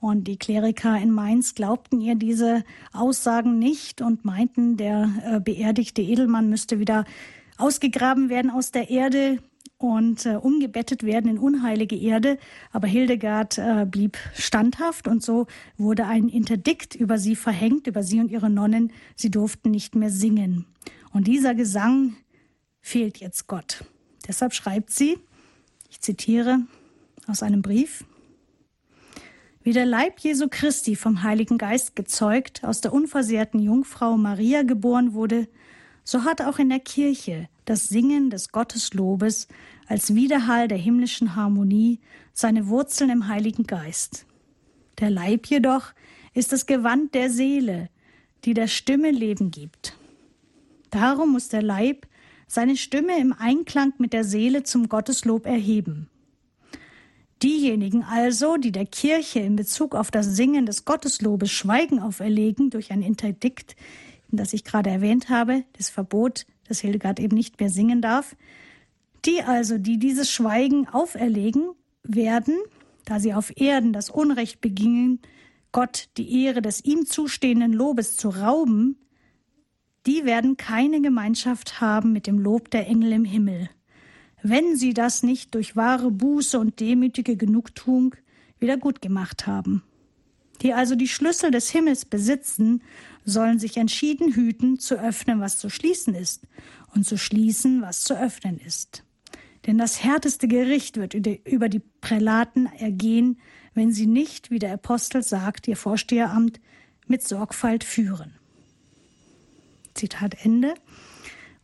und die Kleriker in Mainz glaubten ihr diese Aussagen nicht und meinten, der äh, beerdigte Edelmann müsste wieder ausgegraben werden aus der Erde und äh, umgebettet werden in unheilige Erde. Aber Hildegard äh, blieb standhaft und so wurde ein Interdikt über sie verhängt, über sie und ihre Nonnen. Sie durften nicht mehr singen. Und dieser Gesang fehlt jetzt Gott. Deshalb schreibt sie, ich zitiere aus einem Brief, wie der Leib Jesu Christi vom Heiligen Geist gezeugt, aus der unversehrten Jungfrau Maria geboren wurde, so hat auch in der Kirche das Singen des Gotteslobes als Widerhall der himmlischen Harmonie seine Wurzeln im Heiligen Geist. Der Leib jedoch ist das Gewand der Seele, die der Stimme Leben gibt. Darum muss der Leib seine Stimme im Einklang mit der Seele zum Gotteslob erheben. Diejenigen also, die der Kirche in Bezug auf das Singen des Gotteslobes Schweigen auferlegen durch ein Interdikt, das ich gerade erwähnt habe, das Verbot, dass Hildegard eben nicht mehr singen darf, die also, die dieses Schweigen auferlegen, werden, da sie auf Erden das Unrecht begingen, Gott die Ehre des ihm zustehenden Lobes zu rauben, die werden keine Gemeinschaft haben mit dem Lob der Engel im Himmel wenn sie das nicht durch wahre Buße und demütige Genugtuung wieder gut gemacht haben. Die also die Schlüssel des Himmels besitzen, sollen sich entschieden hüten, zu öffnen, was zu schließen ist, und zu schließen, was zu öffnen ist. Denn das härteste Gericht wird über die Prälaten ergehen, wenn sie nicht, wie der Apostel sagt, ihr Vorsteheramt mit Sorgfalt führen. Zitat Ende.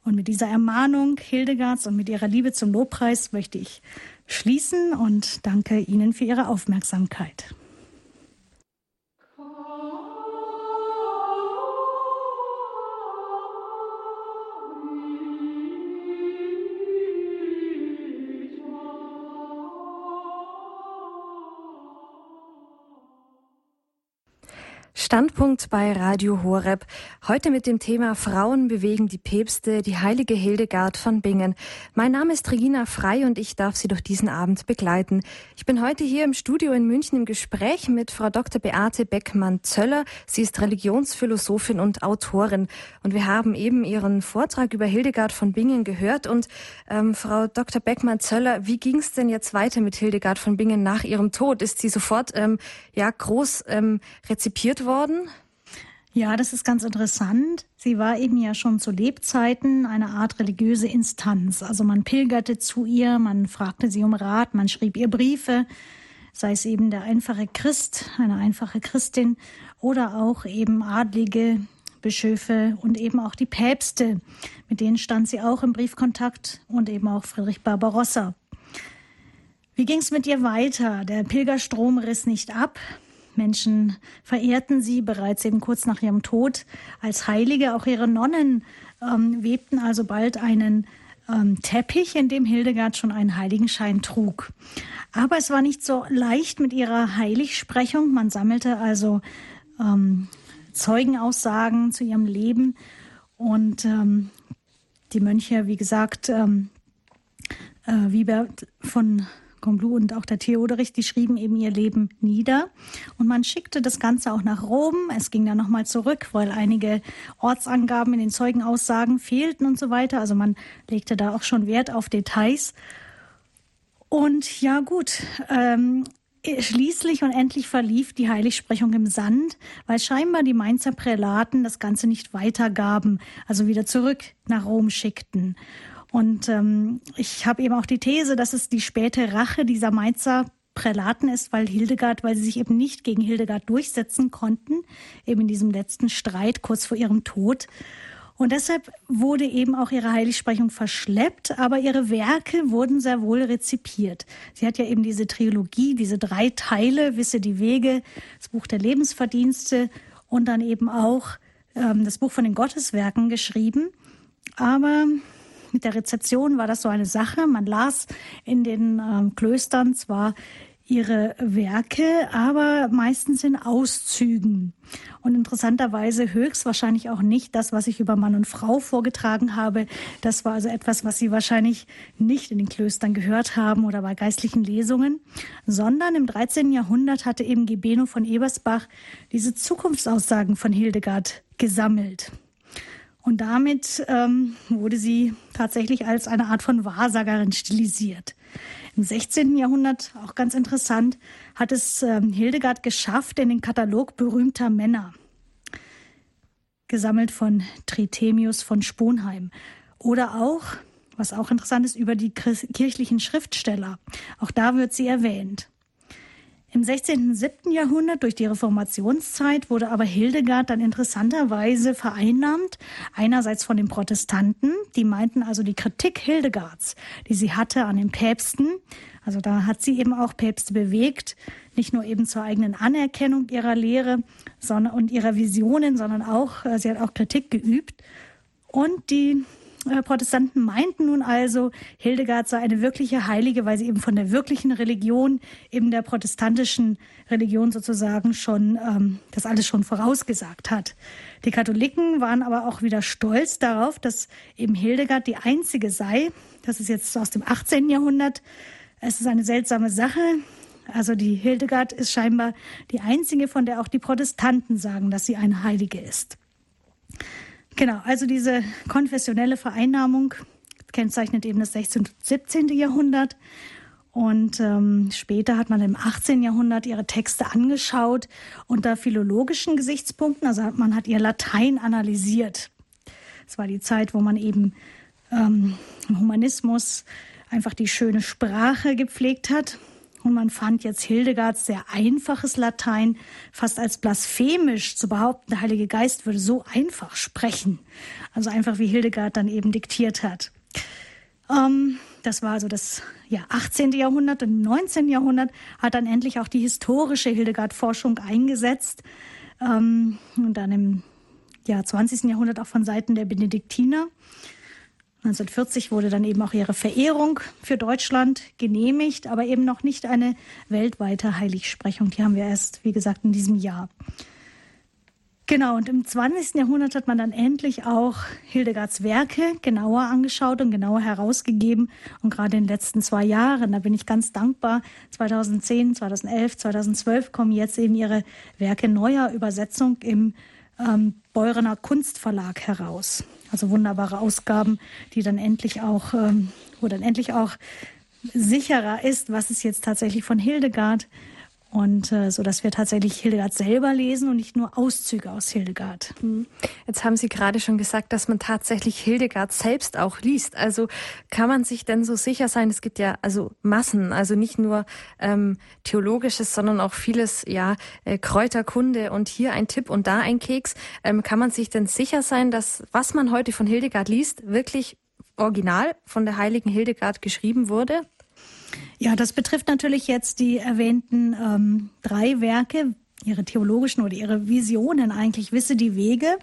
Und mit dieser Ermahnung Hildegards und mit ihrer Liebe zum Lobpreis möchte ich schließen und danke Ihnen für Ihre Aufmerksamkeit. Standpunkt bei Radio Horeb. Heute mit dem Thema Frauen bewegen die Päpste, die heilige Hildegard von Bingen. Mein Name ist Regina Frei und ich darf Sie durch diesen Abend begleiten. Ich bin heute hier im Studio in München im Gespräch mit Frau Dr. Beate Beckmann-Zöller. Sie ist Religionsphilosophin und Autorin. Und wir haben eben Ihren Vortrag über Hildegard von Bingen gehört. Und ähm, Frau Dr. Beckmann-Zöller, wie ging es denn jetzt weiter mit Hildegard von Bingen nach ihrem Tod? Ist sie sofort ähm, ja groß ähm, rezipiert worden? Ja, das ist ganz interessant. Sie war eben ja schon zu Lebzeiten eine Art religiöse Instanz. Also man pilgerte zu ihr, man fragte sie um Rat, man schrieb ihr Briefe, sei es eben der einfache Christ, eine einfache Christin oder auch eben adlige Bischöfe und eben auch die Päpste. Mit denen stand sie auch im Briefkontakt und eben auch Friedrich Barbarossa. Wie ging es mit ihr weiter? Der Pilgerstrom riss nicht ab. Menschen verehrten sie bereits eben kurz nach ihrem Tod als Heilige. Auch ihre Nonnen ähm, webten also bald einen ähm, Teppich, in dem Hildegard schon einen Heiligenschein trug. Aber es war nicht so leicht mit ihrer Heiligsprechung. Man sammelte also ähm, Zeugenaussagen zu ihrem Leben und ähm, die Mönche, wie gesagt, ähm, äh, Wiebert von Combloux und auch der Theoderich, die schrieben eben ihr Leben nieder. Und man schickte das Ganze auch nach Rom. Es ging dann nochmal zurück, weil einige Ortsangaben in den Zeugenaussagen fehlten und so weiter. Also man legte da auch schon Wert auf Details. Und ja gut, ähm, Schließlich und endlich verlief die Heiligsprechung im Sand, weil scheinbar die Mainzer Prälaten das Ganze nicht weitergaben, also wieder zurück nach Rom schickten. Und ähm, ich habe eben auch die These, dass es die späte Rache dieser Mainzer Prälaten ist, weil Hildegard, weil sie sich eben nicht gegen Hildegard durchsetzen konnten, eben in diesem letzten Streit kurz vor ihrem Tod. Und deshalb wurde eben auch ihre Heiligsprechung verschleppt, aber ihre Werke wurden sehr wohl rezipiert. Sie hat ja eben diese Trilogie, diese drei Teile, Wisse die Wege, das Buch der Lebensverdienste und dann eben auch ähm, das Buch von den Gotteswerken geschrieben. Aber mit der Rezeption war das so eine Sache. Man las in den ähm, Klöstern zwar ihre Werke, aber meistens in Auszügen. Und interessanterweise höchstwahrscheinlich auch nicht das, was ich über Mann und Frau vorgetragen habe. Das war also etwas, was sie wahrscheinlich nicht in den Klöstern gehört haben oder bei geistlichen Lesungen, sondern im 13. Jahrhundert hatte eben Gebeno von Ebersbach diese Zukunftsaussagen von Hildegard gesammelt. Und damit ähm, wurde sie tatsächlich als eine Art von Wahrsagerin stilisiert. Im 16. Jahrhundert, auch ganz interessant, hat es ähm, Hildegard geschafft in den Katalog berühmter Männer, gesammelt von Tritemius von Sponheim. Oder auch, was auch interessant ist, über die kirchlichen Schriftsteller. Auch da wird sie erwähnt. Im 16. und 7. Jahrhundert durch die Reformationszeit wurde aber Hildegard dann interessanterweise vereinnahmt. Einerseits von den Protestanten, die meinten also die Kritik Hildegards, die sie hatte an den Päpsten. Also da hat sie eben auch Päpste bewegt, nicht nur eben zur eigenen Anerkennung ihrer Lehre sondern, und ihrer Visionen, sondern auch, äh, sie hat auch Kritik geübt. Und die Protestanten meinten nun also, Hildegard sei eine wirkliche Heilige, weil sie eben von der wirklichen Religion, eben der protestantischen Religion sozusagen schon ähm, das alles schon vorausgesagt hat. Die Katholiken waren aber auch wieder stolz darauf, dass eben Hildegard die einzige sei. Das ist jetzt aus dem 18. Jahrhundert. Es ist eine seltsame Sache. Also die Hildegard ist scheinbar die einzige, von der auch die Protestanten sagen, dass sie eine Heilige ist. Genau, also diese konfessionelle Vereinnahmung kennzeichnet eben das 16. und 17. Jahrhundert. Und ähm, später hat man im 18. Jahrhundert ihre Texte angeschaut unter philologischen Gesichtspunkten. Also man hat ihr Latein analysiert. Es war die Zeit, wo man eben ähm, im Humanismus einfach die schöne Sprache gepflegt hat. Und man fand jetzt Hildegards sehr einfaches Latein fast als blasphemisch zu behaupten, der Heilige Geist würde so einfach sprechen. Also einfach wie Hildegard dann eben diktiert hat. Ähm, das war also das ja, 18. Jahrhundert und im 19. Jahrhundert hat dann endlich auch die historische Hildegard-Forschung eingesetzt. Ähm, und dann im ja, 20. Jahrhundert auch von Seiten der Benediktiner. 1940 wurde dann eben auch ihre Verehrung für Deutschland genehmigt, aber eben noch nicht eine weltweite Heiligsprechung. Die haben wir erst, wie gesagt, in diesem Jahr. Genau, und im 20. Jahrhundert hat man dann endlich auch Hildegards Werke genauer angeschaut und genauer herausgegeben. Und gerade in den letzten zwei Jahren, da bin ich ganz dankbar, 2010, 2011, 2012 kommen jetzt eben ihre Werke neuer Übersetzung im ähm, Beurener Kunstverlag heraus. Also wunderbare Ausgaben, die dann endlich auch, ähm, wo dann endlich auch sicherer ist, was ist jetzt tatsächlich von Hildegard und äh, so dass wir tatsächlich Hildegard selber lesen und nicht nur Auszüge aus Hildegard. Mhm. Jetzt haben Sie gerade schon gesagt, dass man tatsächlich Hildegard selbst auch liest. Also kann man sich denn so sicher sein? Es gibt ja also Massen, also nicht nur ähm, theologisches, sondern auch vieles ja äh, Kräuterkunde und hier ein Tipp und da ein Keks. Ähm, kann man sich denn sicher sein, dass was man heute von Hildegard liest wirklich original von der heiligen Hildegard geschrieben wurde? Ja, das betrifft natürlich jetzt die erwähnten ähm, drei Werke, ihre theologischen oder ihre Visionen eigentlich, Wisse die Wege.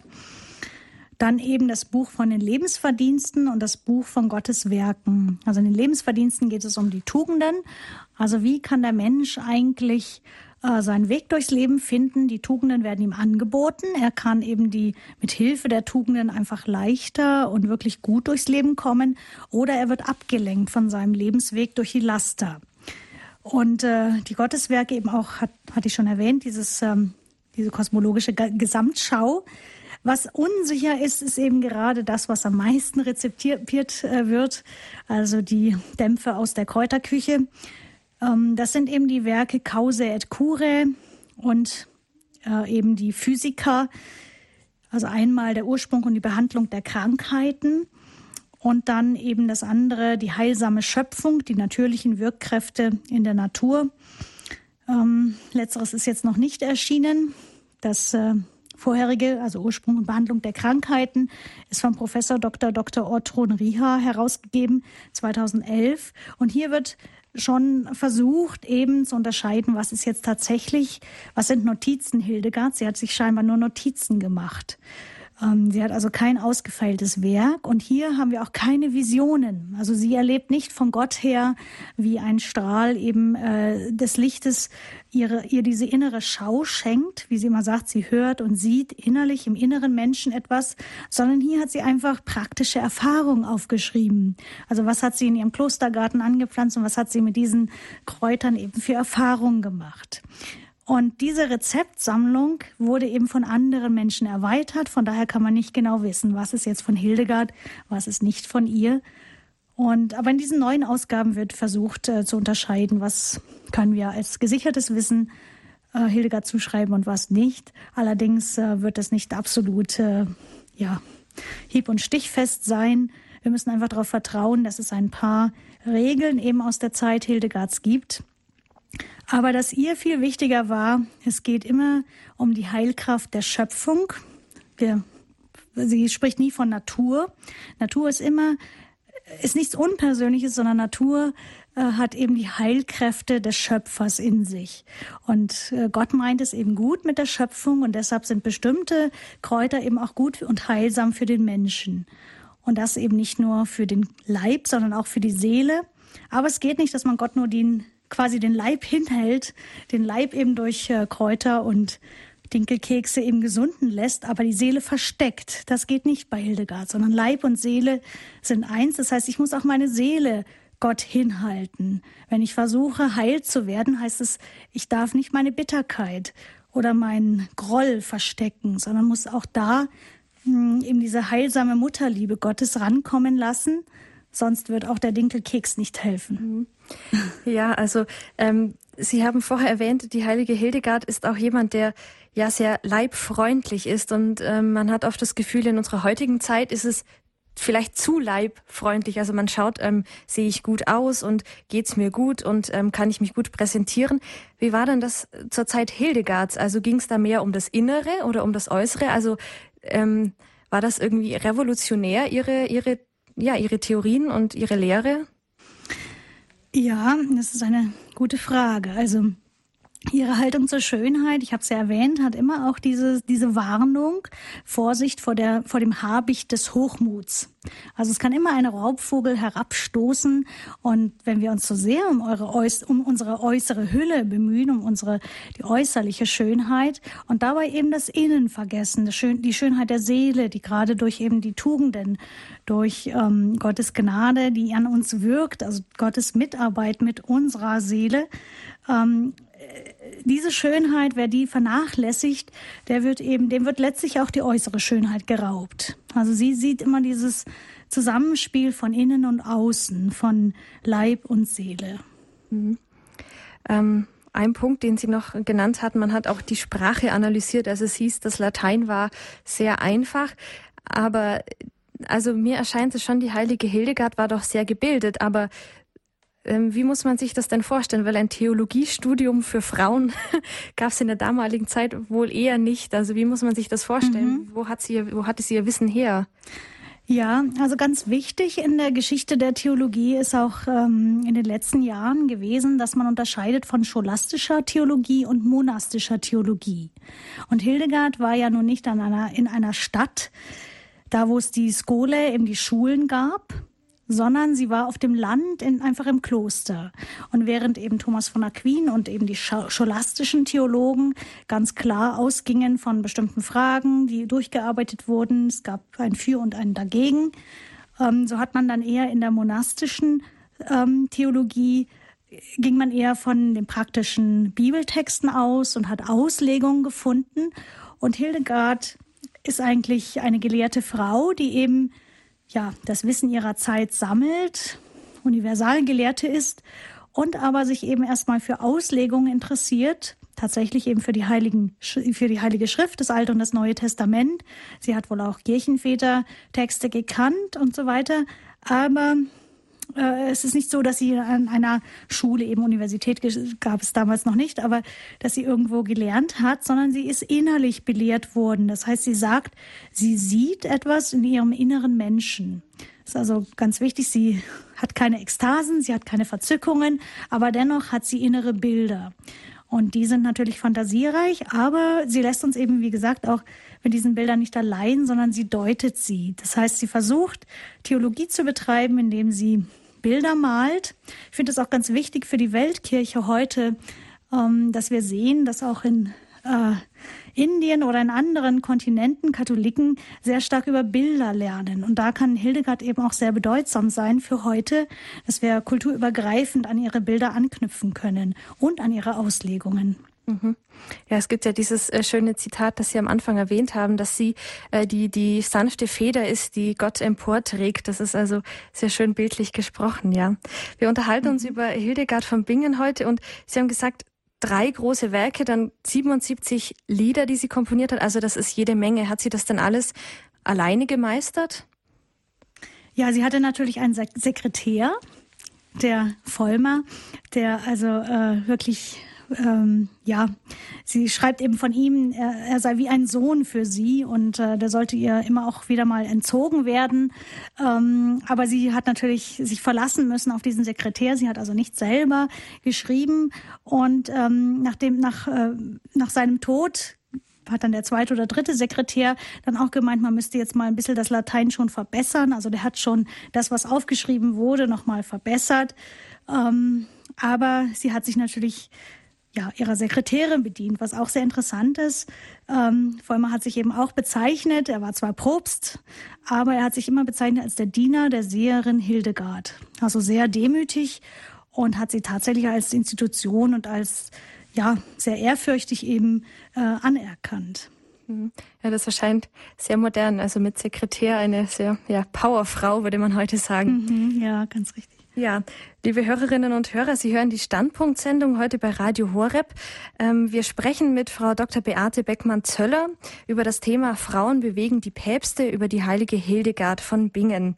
Dann eben das Buch von den Lebensverdiensten und das Buch von Gottes Werken. Also in den Lebensverdiensten geht es um die Tugenden. Also wie kann der Mensch eigentlich äh, seinen Weg durchs Leben finden. Die Tugenden werden ihm angeboten. Er kann eben die mit Hilfe der Tugenden einfach leichter und wirklich gut durchs Leben kommen. Oder er wird abgelenkt von seinem Lebensweg durch die Laster. Und äh, die Gotteswerke eben auch, hat, hatte ich schon erwähnt, dieses, ähm, diese kosmologische Gesamtschau. Was unsicher ist, ist eben gerade das, was am meisten rezeptiert äh, wird, also die Dämpfe aus der Kräuterküche. Ähm, das sind eben die Werke Cause et Cure und äh, eben die Physiker, also einmal der Ursprung und die Behandlung der Krankheiten und dann eben das andere, die heilsame Schöpfung, die natürlichen Wirkkräfte in der Natur. Ähm, letzteres ist jetzt noch nicht erschienen. Das äh, vorherige, also Ursprung und Behandlung der Krankheiten, ist von Professor Dr. Dr. Ortron Riha herausgegeben 2011. Und hier wird schon versucht, eben zu unterscheiden, was ist jetzt tatsächlich, was sind Notizen Hildegard. Sie hat sich scheinbar nur Notizen gemacht. Ähm, sie hat also kein ausgefeiltes Werk und hier haben wir auch keine Visionen. Also sie erlebt nicht von Gott her, wie ein Strahl eben äh, des Lichtes ihre, ihr diese innere Schau schenkt, wie sie immer sagt, sie hört und sieht innerlich im inneren Menschen etwas, sondern hier hat sie einfach praktische Erfahrungen aufgeschrieben. Also was hat sie in ihrem Klostergarten angepflanzt und was hat sie mit diesen Kräutern eben für Erfahrungen gemacht. Und diese Rezeptsammlung wurde eben von anderen Menschen erweitert. Von daher kann man nicht genau wissen, was ist jetzt von Hildegard, was ist nicht von ihr. Und, aber in diesen neuen Ausgaben wird versucht äh, zu unterscheiden, was können wir als gesichertes Wissen äh, Hildegard zuschreiben und was nicht. Allerdings äh, wird es nicht absolut, äh, ja, hieb- und stichfest sein. Wir müssen einfach darauf vertrauen, dass es ein paar Regeln eben aus der Zeit Hildegards gibt aber dass ihr viel wichtiger war, es geht immer um die Heilkraft der Schöpfung. Wir, sie spricht nie von Natur. Natur ist immer, ist nichts Unpersönliches, sondern Natur äh, hat eben die Heilkräfte des Schöpfers in sich. Und äh, Gott meint es eben gut mit der Schöpfung und deshalb sind bestimmte Kräuter eben auch gut und heilsam für den Menschen. Und das eben nicht nur für den Leib, sondern auch für die Seele. Aber es geht nicht, dass man Gott nur den quasi den Leib hinhält, den Leib eben durch äh, Kräuter und Dinkelkekse eben gesunden lässt, aber die Seele versteckt. Das geht nicht bei Hildegard, sondern Leib und Seele sind eins. Das heißt, ich muss auch meine Seele Gott hinhalten. Wenn ich versuche, heil zu werden, heißt es, ich darf nicht meine Bitterkeit oder meinen Groll verstecken, sondern muss auch da mh, hm, eben diese heilsame Mutterliebe Gottes rankommen lassen. Sonst wird auch der Dinkelkeks nicht helfen. Mhm. Ja, also ähm, Sie haben vorher erwähnt, die heilige Hildegard ist auch jemand, der ja sehr leibfreundlich ist und ähm, man hat oft das Gefühl, in unserer heutigen Zeit ist es vielleicht zu leibfreundlich. Also man schaut, ähm, sehe ich gut aus und geht's mir gut und ähm, kann ich mich gut präsentieren. Wie war denn das zur Zeit Hildegards? Also ging es da mehr um das Innere oder um das Äußere? Also ähm, war das irgendwie revolutionär, ihre, ihre ja, Ihre Theorien und Ihre Lehre? Ja, das ist eine gute Frage. Also Ihre Haltung zur Schönheit, ich habe es ja erwähnt, hat immer auch diese, diese Warnung, Vorsicht vor, der, vor dem Habicht des Hochmuts. Also es kann immer eine Raubvogel herabstoßen und wenn wir uns so sehr um, eure, um unsere äußere Hülle bemühen, um unsere die äußerliche Schönheit und dabei eben das Innen vergessen, die Schönheit der Seele, die gerade durch eben die Tugenden, durch ähm, Gottes Gnade, die an uns wirkt, also Gottes Mitarbeit mit unserer Seele, ähm, diese Schönheit, wer die vernachlässigt, der wird eben, dem wird letztlich auch die äußere Schönheit geraubt. Also sie sieht immer dieses Zusammenspiel von innen und außen, von Leib und Seele. Mhm. Ähm, ein Punkt, den Sie noch genannt hatten, man hat auch die Sprache analysiert. Also es hieß, das Latein war sehr einfach, aber also mir erscheint es schon, die heilige Hildegard war doch sehr gebildet, aber wie muss man sich das denn vorstellen? Weil ein Theologiestudium für Frauen gab es in der damaligen Zeit wohl eher nicht. Also wie muss man sich das vorstellen? Mhm. Wo hat sie, wo hatte sie ihr Wissen her? Ja, also ganz wichtig in der Geschichte der Theologie ist auch ähm, in den letzten Jahren gewesen, dass man unterscheidet von scholastischer Theologie und monastischer Theologie. Und Hildegard war ja nun nicht an einer, in einer Stadt, da wo es die Skole, eben die Schulen gab, sondern sie war auf dem Land in, einfach im Kloster. Und während eben Thomas von Aquin und eben die scholastischen Theologen ganz klar ausgingen von bestimmten Fragen, die durchgearbeitet wurden, es gab ein Für und ein Dagegen, ähm, so hat man dann eher in der monastischen ähm, Theologie ging man eher von den praktischen Bibeltexten aus und hat Auslegungen gefunden. Und Hildegard ist eigentlich eine gelehrte Frau, die eben ja, das Wissen ihrer Zeit sammelt, Universalgelehrte ist und aber sich eben erstmal für Auslegungen interessiert, tatsächlich eben für die heiligen für die heilige Schrift das Alte und das Neue Testament. Sie hat wohl auch Kirchenväter Texte gekannt und so weiter, aber äh, es ist nicht so, dass sie an einer Schule, eben Universität gab es damals noch nicht, aber dass sie irgendwo gelernt hat, sondern sie ist innerlich belehrt worden. Das heißt, sie sagt, sie sieht etwas in ihrem inneren Menschen. Das ist also ganz wichtig. Sie hat keine Ekstasen, sie hat keine Verzückungen, aber dennoch hat sie innere Bilder. Und die sind natürlich fantasiereich, aber sie lässt uns eben, wie gesagt, auch mit diesen Bildern nicht allein, sondern sie deutet sie. Das heißt, sie versucht, Theologie zu betreiben, indem sie Bilder malt. Ich finde es auch ganz wichtig für die Weltkirche heute, ähm, dass wir sehen, dass auch in äh, Indien oder in anderen Kontinenten Katholiken sehr stark über Bilder lernen. Und da kann Hildegard eben auch sehr bedeutsam sein für heute, dass wir kulturübergreifend an ihre Bilder anknüpfen können und an ihre Auslegungen. Mhm. Ja, es gibt ja dieses äh, schöne Zitat, das Sie am Anfang erwähnt haben, dass sie äh, die, die sanfte Feder ist, die Gott emporträgt. Das ist also sehr schön bildlich gesprochen, ja. Wir unterhalten mhm. uns über Hildegard von Bingen heute und Sie haben gesagt, drei große Werke, dann 77 Lieder, die sie komponiert hat. Also das ist jede Menge. Hat sie das denn alles alleine gemeistert? Ja, sie hatte natürlich einen Sekretär, der Vollmer, der also äh, wirklich ähm, ja, sie schreibt eben von ihm, er, er, sei wie ein Sohn für sie und äh, der sollte ihr immer auch wieder mal entzogen werden. Ähm, aber sie hat natürlich sich verlassen müssen auf diesen Sekretär. Sie hat also nicht selber geschrieben und ähm, nach dem, nach, äh, nach seinem Tod hat dann der zweite oder dritte Sekretär dann auch gemeint, man müsste jetzt mal ein bisschen das Latein schon verbessern. Also der hat schon das, was aufgeschrieben wurde, nochmal verbessert. Ähm, aber sie hat sich natürlich ja, ihrer Sekretärin bedient, was auch sehr interessant ist. Ähm, Vollmer hat sich eben auch bezeichnet, er war zwar Propst, aber er hat sich immer bezeichnet als der Diener der Seherin Hildegard. Also sehr demütig und hat sie tatsächlich als Institution und als ja, sehr ehrfürchtig eben äh, anerkannt. Mhm. Ja, das erscheint sehr modern, also mit Sekretär eine sehr ja, Powerfrau, würde man heute sagen. Mhm, ja, ganz richtig. Ja, liebe Hörerinnen und Hörer, Sie hören die Standpunktsendung heute bei Radio Horeb. Ähm, wir sprechen mit Frau Dr. Beate Beckmann-Zöller über das Thema Frauen bewegen die Päpste über die heilige Hildegard von Bingen.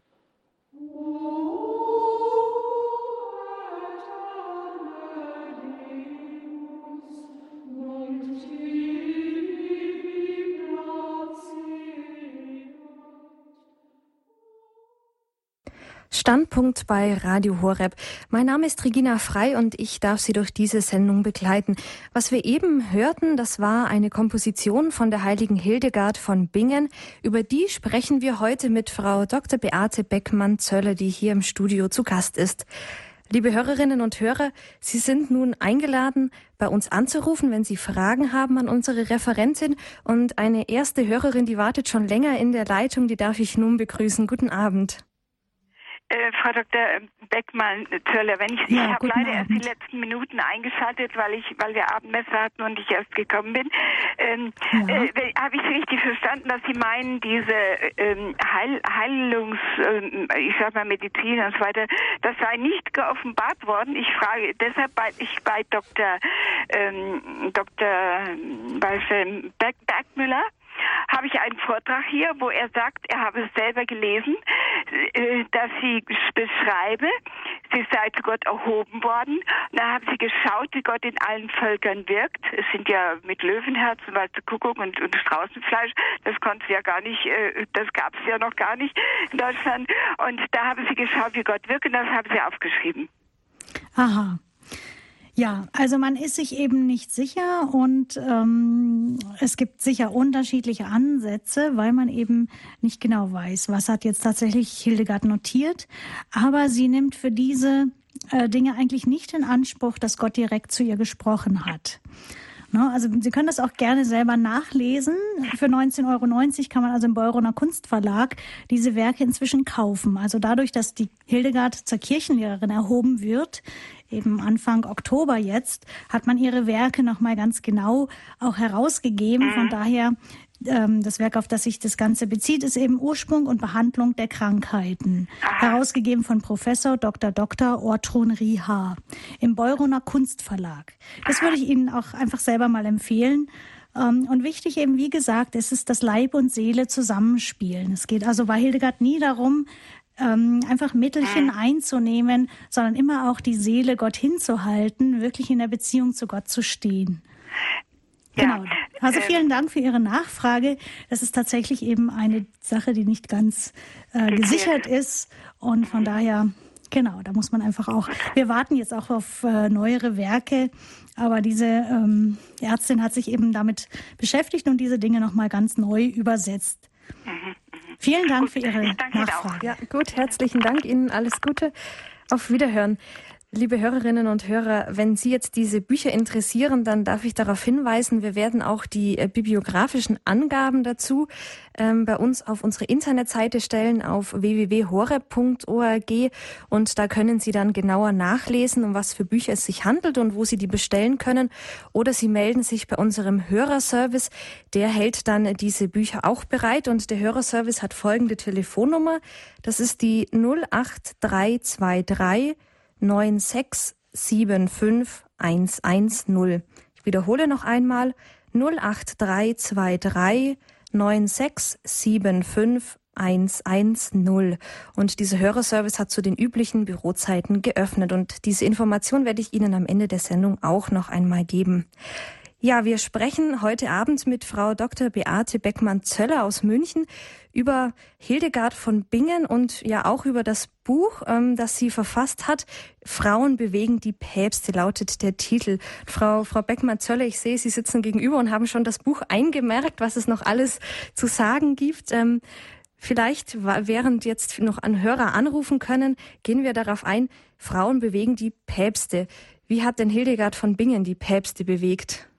Standpunkt bei Radio Horeb. Mein Name ist Regina Frei und ich darf Sie durch diese Sendung begleiten. Was wir eben hörten, das war eine Komposition von der heiligen Hildegard von Bingen. Über die sprechen wir heute mit Frau Dr. Beate Beckmann-Zöller, die hier im Studio zu Gast ist. Liebe Hörerinnen und Hörer, Sie sind nun eingeladen, bei uns anzurufen, wenn Sie Fragen haben an unsere Referentin. Und eine erste Hörerin, die wartet schon länger in der Leitung, die darf ich nun begrüßen. Guten Abend. Äh, Frau Dr. Beckmann-Zöller, wenn ich, ja, ich habe leider Abend. erst die letzten Minuten eingeschaltet, weil ich, weil wir Abendmesse hatten und ich erst gekommen bin. Ähm, ja. äh, habe ich richtig verstanden, dass Sie meinen, diese ähm, Heil, Heilungs, äh, ich sag mal Medizin und so weiter, das sei nicht geoffenbart worden. Ich frage deshalb, weil ich bei Dr. Ähm, Dr. Beck, Bergmüller habe ich einen Vortrag hier, wo er sagt, er habe es selber gelesen, äh, dass sie beschreibe, sie sei zu Gott erhoben worden. Und da haben sie geschaut, wie Gott in allen Völkern wirkt. Es sind ja mit Löwenherzen, weil zu Kuckuck und, und Straußenfleisch, das konnte sie ja gar nicht, äh, das gab es ja noch gar nicht in Deutschland. Und da haben sie geschaut, wie Gott wirkt und das haben sie aufgeschrieben. Aha. Ja, also man ist sich eben nicht sicher und ähm, es gibt sicher unterschiedliche Ansätze, weil man eben nicht genau weiß, was hat jetzt tatsächlich Hildegard notiert. Aber sie nimmt für diese äh, Dinge eigentlich nicht in Anspruch, dass Gott direkt zu ihr gesprochen hat. Ne? Also Sie können das auch gerne selber nachlesen. Für 19,90 Euro kann man also im Beuroner Kunstverlag diese Werke inzwischen kaufen. Also dadurch, dass die Hildegard zur Kirchenlehrerin erhoben wird, eben Anfang Oktober jetzt, hat man ihre Werke nochmal ganz genau auch herausgegeben. Von mhm. daher ähm, das Werk, auf das sich das Ganze bezieht, ist eben Ursprung und Behandlung der Krankheiten. Herausgegeben von Professor Dr. Dr. Ortrun Riha im Beuroner Kunstverlag. Das würde ich Ihnen auch einfach selber mal empfehlen. Ähm, und wichtig eben, wie gesagt, es ist das Leib und Seele zusammenspielen. Es geht also bei Hildegard nie darum, ähm, einfach Mittelchen mhm. einzunehmen, sondern immer auch die Seele Gott hinzuhalten, wirklich in der Beziehung zu Gott zu stehen. Genau. Also ähm, vielen Dank für Ihre Nachfrage. Das ist tatsächlich eben eine Sache, die nicht ganz äh, gesichert ist. Und von daher, genau, da muss man einfach auch, wir warten jetzt auch auf äh, neuere Werke. Aber diese ähm, Ärztin hat sich eben damit beschäftigt und diese Dinge nochmal ganz neu übersetzt. Mhm. Vielen Dank gut, für Ihre Nachfrage. Ja, gut, herzlichen Dank Ihnen. Alles Gute. Auf Wiederhören. Liebe Hörerinnen und Hörer, wenn Sie jetzt diese Bücher interessieren, dann darf ich darauf hinweisen, wir werden auch die äh, bibliografischen Angaben dazu ähm, bei uns auf unsere Internetseite stellen auf www.hore.org und da können Sie dann genauer nachlesen, um was für Bücher es sich handelt und wo Sie die bestellen können. Oder Sie melden sich bei unserem Hörerservice, der hält dann diese Bücher auch bereit und der Hörerservice hat folgende Telefonnummer. Das ist die 08323 9675110. Ich wiederhole noch einmal 08323 9675110. Und dieser Hörerservice hat zu den üblichen Bürozeiten geöffnet und diese Information werde ich Ihnen am Ende der Sendung auch noch einmal geben. Ja, wir sprechen heute Abend mit Frau Dr. Beate Beckmann-Zöller aus München über Hildegard von Bingen und ja auch über das Buch, ähm, das sie verfasst hat. Frauen bewegen die Päpste lautet der Titel. Frau, Frau Beckmann-Zöller, ich sehe, Sie sitzen gegenüber und haben schon das Buch eingemerkt, was es noch alles zu sagen gibt. Ähm, Vielleicht, während jetzt noch an Hörer anrufen können, gehen wir darauf ein, Frauen bewegen die Päpste. Wie hat denn Hildegard von Bingen die Päpste bewegt?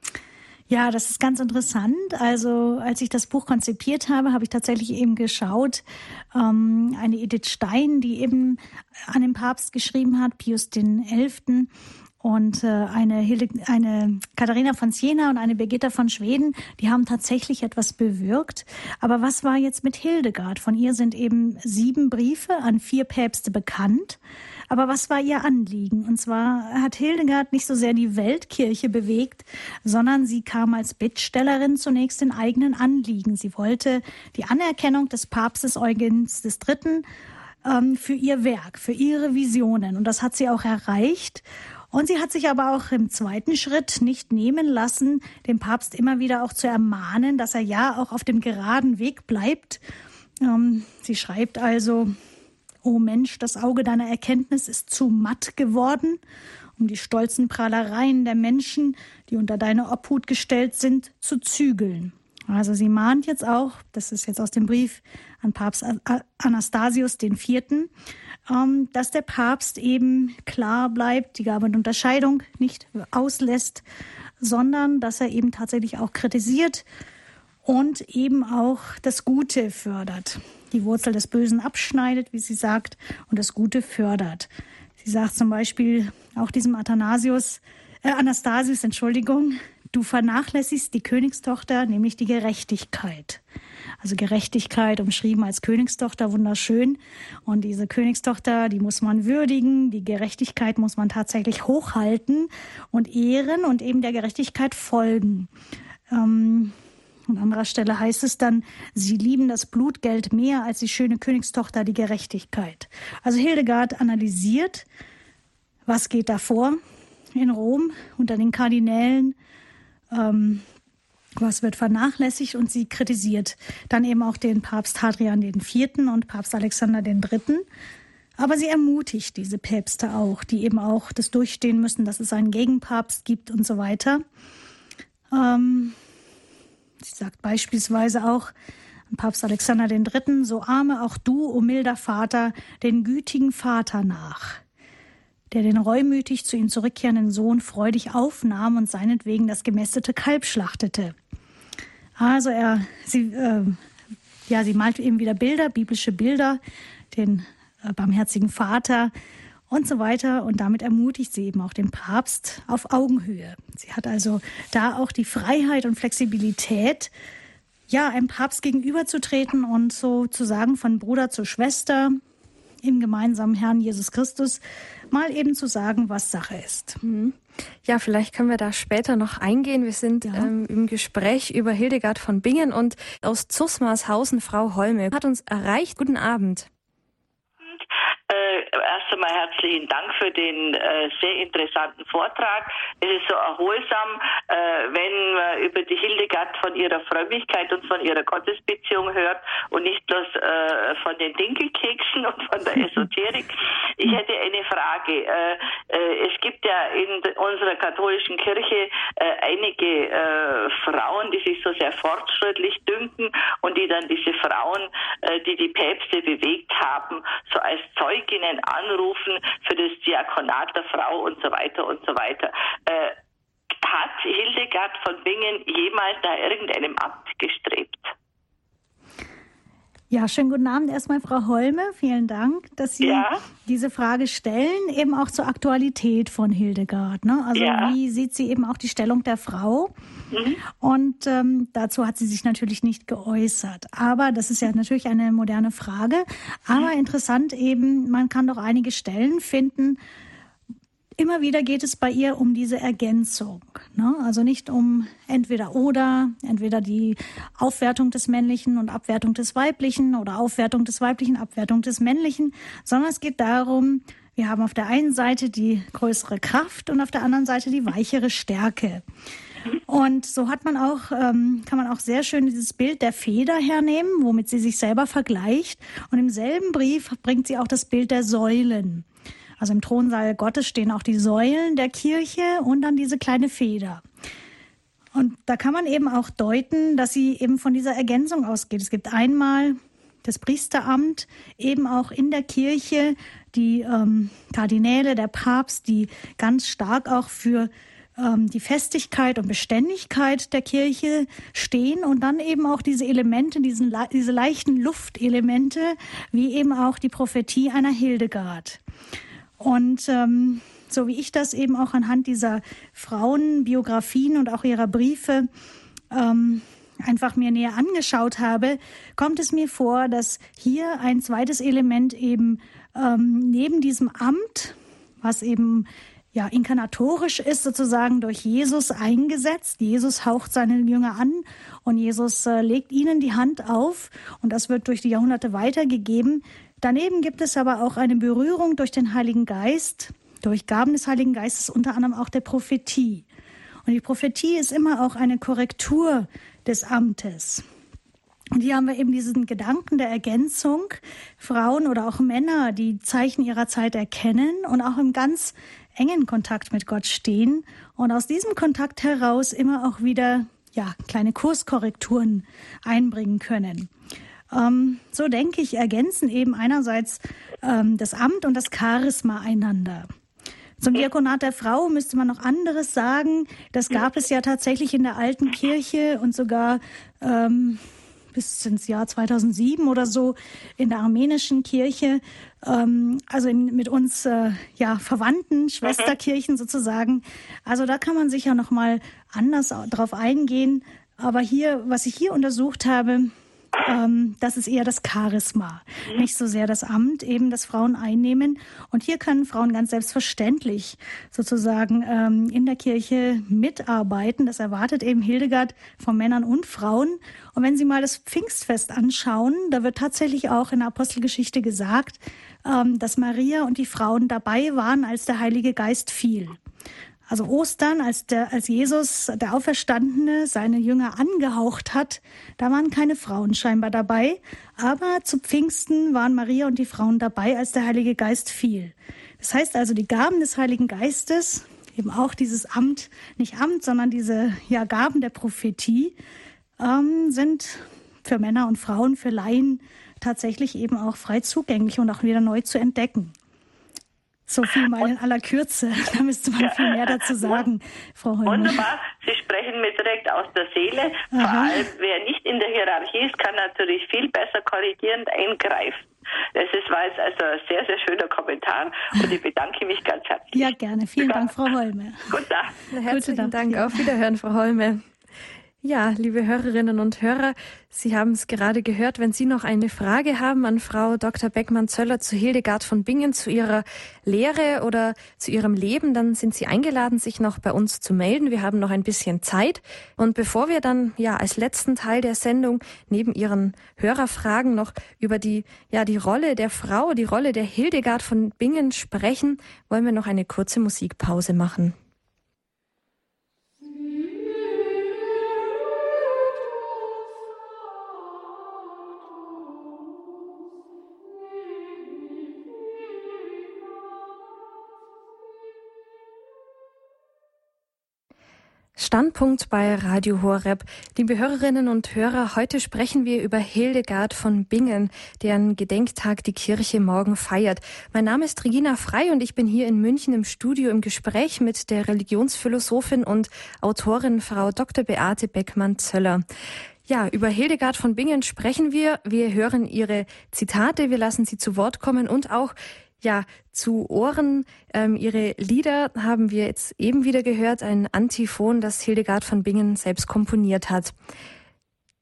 Ja, das ist ganz interessant. Also als ich das Buch konzipiert habe, habe ich tatsächlich eben geschaut, ähm, eine Edith Stein, die eben an den Papst geschrieben hat, Pius Elften und äh, eine, Hilde, eine Katharina von Siena und eine Birgitta von Schweden, die haben tatsächlich etwas bewirkt. Aber was war jetzt mit Hildegard? Von ihr sind eben sieben Briefe an vier Päpste bekannt. Aber was war ihr Anliegen? Und zwar hat Hildegard nicht so sehr die Weltkirche bewegt, sondern sie kam als Bittstellerin zunächst in eigenen Anliegen. Sie wollte die Anerkennung des Papstes Eugens III. Ähm, für ihr Werk, für ihre Visionen. Und das hat sie auch erreicht. Und sie hat sich aber auch im zweiten Schritt nicht nehmen lassen, den Papst immer wieder auch zu ermahnen, dass er ja auch auf dem geraden Weg bleibt. Ähm, sie schreibt also, O Mensch, das Auge deiner Erkenntnis ist zu matt geworden, um die stolzen Prahlereien der Menschen, die unter deine Obhut gestellt sind, zu zügeln. Also sie mahnt jetzt auch, das ist jetzt aus dem Brief an Papst Anastasius IV., ähm, dass der Papst eben klar bleibt, die Gabe und Unterscheidung nicht auslässt, sondern dass er eben tatsächlich auch kritisiert und eben auch das Gute fördert. Die Wurzel des Bösen abschneidet, wie sie sagt, und das Gute fördert. Sie sagt zum Beispiel auch diesem Athanasius, äh, Anastasius, Entschuldigung, du vernachlässigst die Königstochter, nämlich die Gerechtigkeit. Also Gerechtigkeit umschrieben als Königstochter, wunderschön. Und diese Königstochter, die muss man würdigen, die Gerechtigkeit muss man tatsächlich hochhalten und ehren und eben der Gerechtigkeit folgen. Ähm, an anderer Stelle heißt es dann, sie lieben das Blutgeld mehr als die schöne Königstochter die Gerechtigkeit. Also Hildegard analysiert, was geht da vor in Rom unter den Kardinälen, ähm, was wird vernachlässigt und sie kritisiert dann eben auch den Papst Hadrian IV. und Papst Alexander III. Aber sie ermutigt diese Päpste auch, die eben auch das durchstehen müssen, dass es einen Gegenpapst gibt und so weiter. Ähm, sie sagt beispielsweise auch an Papst Alexander III., so arme auch du, o oh milder Vater, den gütigen Vater nach, der den reumütig zu ihm zurückkehrenden Sohn freudig aufnahm und seinetwegen das gemästete Kalb schlachtete. Also er, sie, äh, ja, sie malt eben wieder Bilder, biblische Bilder, den äh, barmherzigen Vater und so weiter. Und damit ermutigt sie eben auch den Papst auf Augenhöhe. Sie hat also da auch die Freiheit und Flexibilität, ja, einem Papst gegenüberzutreten und so zu sagen von Bruder zu Schwester im gemeinsamen Herrn Jesus Christus mal eben zu sagen, was Sache ist. Mhm. Ja, vielleicht können wir da später noch eingehen. Wir sind ja. ähm, im Gespräch über Hildegard von Bingen und aus Zusmarshausen Frau Holme hat uns erreicht. Guten Abend. Äh, erst einmal herzlichen Dank für den äh, sehr interessanten Vortrag. Es ist so erholsam, äh, wenn man über die Hildegard von ihrer Frömmigkeit und von ihrer Gottesbeziehung hört und nicht bloß äh, von den Dinkelkeksen und von der Esoterik. Ich hätte eine Frage. Äh, äh, es gibt ja in unserer katholischen Kirche einige Frauen, die sich so sehr fortschrittlich dünken und die dann diese Frauen, die die Päpste bewegt haben, so als Zeug Zeuginnen anrufen für das Diakonat der Frau und so weiter und so weiter. Äh, hat Hildegard von Bingen jemals nach irgendeinem Amt gestrebt? Ja, schönen guten Abend erstmal, Frau Holme. Vielen Dank, dass Sie ja. diese Frage stellen, eben auch zur Aktualität von Hildegard. Ne? Also ja. wie sieht sie eben auch die Stellung der Frau? Mhm. Und ähm, dazu hat sie sich natürlich nicht geäußert. Aber das ist ja natürlich eine moderne Frage. Aber interessant eben, man kann doch einige Stellen finden, Immer wieder geht es bei ihr um diese Ergänzung. Ne? Also nicht um entweder oder, entweder die Aufwertung des Männlichen und Abwertung des Weiblichen oder Aufwertung des Weiblichen, Abwertung des Männlichen, sondern es geht darum, wir haben auf der einen Seite die größere Kraft und auf der anderen Seite die weichere Stärke. Und so hat man auch, ähm, kann man auch sehr schön dieses Bild der Feder hernehmen, womit sie sich selber vergleicht. Und im selben Brief bringt sie auch das Bild der Säulen. Also im Thronsaal Gottes stehen auch die Säulen der Kirche und dann diese kleine Feder. Und da kann man eben auch deuten, dass sie eben von dieser Ergänzung ausgeht. Es gibt einmal das Priesteramt, eben auch in der Kirche, die ähm, Kardinäle, der Papst, die ganz stark auch für ähm, die Festigkeit und Beständigkeit der Kirche stehen und dann eben auch diese Elemente, diesen, diese leichten Luftelemente, wie eben auch die Prophetie einer Hildegard. Und ähm, so wie ich das eben auch anhand dieser Frauenbiografien und auch ihrer Briefe ähm, einfach mir näher angeschaut habe, kommt es mir vor, dass hier ein zweites Element eben ähm, neben diesem Amt, was eben ja inkarnatorisch ist, sozusagen durch Jesus eingesetzt. Jesus haucht seine Jünger an und Jesus äh, legt ihnen die Hand auf und das wird durch die Jahrhunderte weitergegeben. Daneben gibt es aber auch eine Berührung durch den Heiligen Geist, durch Gaben des Heiligen Geistes, unter anderem auch der Prophetie. Und die Prophetie ist immer auch eine Korrektur des Amtes. Und hier haben wir eben diesen Gedanken der Ergänzung. Frauen oder auch Männer, die Zeichen ihrer Zeit erkennen und auch im ganz engen Kontakt mit Gott stehen und aus diesem Kontakt heraus immer auch wieder ja, kleine Kurskorrekturen einbringen können. Ähm, so denke ich, ergänzen eben einerseits ähm, das Amt und das Charisma einander. Zum Diakonat der Frau müsste man noch anderes sagen. Das gab es ja tatsächlich in der alten Kirche und sogar ähm, bis ins Jahr 2007 oder so in der armenischen Kirche, ähm, also in, mit uns äh, ja verwandten Schwesterkirchen sozusagen. Also da kann man sicher noch mal anders drauf eingehen. Aber hier, was ich hier untersucht habe, ähm, das ist eher das Charisma, nicht so sehr das Amt, eben das Frauen einnehmen. Und hier können Frauen ganz selbstverständlich sozusagen ähm, in der Kirche mitarbeiten. Das erwartet eben Hildegard von Männern und Frauen. Und wenn Sie mal das Pfingstfest anschauen, da wird tatsächlich auch in der Apostelgeschichte gesagt, ähm, dass Maria und die Frauen dabei waren, als der Heilige Geist fiel. Also Ostern, als, der, als Jesus, der Auferstandene, seine Jünger angehaucht hat, da waren keine Frauen scheinbar dabei. Aber zu Pfingsten waren Maria und die Frauen dabei, als der Heilige Geist fiel. Das heißt also, die Gaben des Heiligen Geistes, eben auch dieses Amt, nicht Amt, sondern diese ja, Gaben der Prophetie, ähm, sind für Männer und Frauen, für Laien tatsächlich eben auch frei zugänglich und auch wieder neu zu entdecken. So viel mal in aller Kürze. Da müsste man viel mehr dazu sagen, Frau Holmer. Wunderbar. Sie sprechen mir direkt aus der Seele. Aha. Vor allem, wer nicht in der Hierarchie ist, kann natürlich viel besser korrigierend eingreifen. Das ist, war jetzt also ein sehr, sehr schöner Kommentar und ich bedanke mich ganz herzlich. Ja, gerne. Vielen Dank, Frau Holme. Guten Tag. Herzlichen Dank. Auf Wiederhören, Frau Holme. Ja, liebe Hörerinnen und Hörer, Sie haben es gerade gehört. Wenn Sie noch eine Frage haben an Frau Dr. Beckmann-Zöller zu Hildegard von Bingen, zu ihrer Lehre oder zu ihrem Leben, dann sind Sie eingeladen, sich noch bei uns zu melden. Wir haben noch ein bisschen Zeit. Und bevor wir dann ja als letzten Teil der Sendung neben Ihren Hörerfragen noch über die, ja, die Rolle der Frau, die Rolle der Hildegard von Bingen sprechen, wollen wir noch eine kurze Musikpause machen. Standpunkt bei Radio Horeb. Liebe Hörerinnen und Hörer, heute sprechen wir über Hildegard von Bingen, deren Gedenktag die Kirche morgen feiert. Mein Name ist Regina Frei und ich bin hier in München im Studio im Gespräch mit der Religionsphilosophin und Autorin Frau Dr. Beate Beckmann-Zöller. Ja, über Hildegard von Bingen sprechen wir. Wir hören ihre Zitate, wir lassen sie zu Wort kommen und auch ja, zu Ohren. Ähm, ihre Lieder haben wir jetzt eben wieder gehört, ein Antiphon, das Hildegard von Bingen selbst komponiert hat.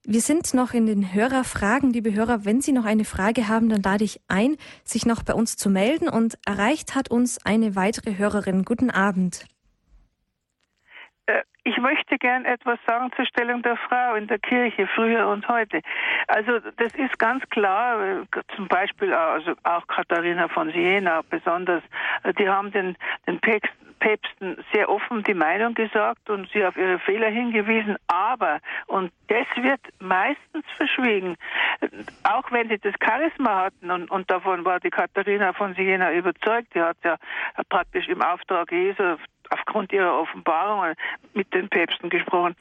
Wir sind noch in den Hörerfragen. Liebe Hörer, wenn Sie noch eine Frage haben, dann lade ich ein, sich noch bei uns zu melden. Und erreicht hat uns eine weitere Hörerin. Guten Abend. Äh, ich möchte gern etwas sagen zur Stellung der Frau in der Kirche, früher und heute. Also das ist ganz klar, äh, zum Beispiel also auch Katharina von Siena besonders, äh, die haben den, den Päpsten sehr offen die Meinung gesagt und sie auf ihre Fehler hingewiesen, aber, und das wird meistens verschwiegen, auch wenn sie das Charisma hatten und, und davon war die Katharina von Siena überzeugt, die hat ja praktisch im Auftrag Jesu aufgrund ihrer Offenbarungen mit den Päpsten gesprochen.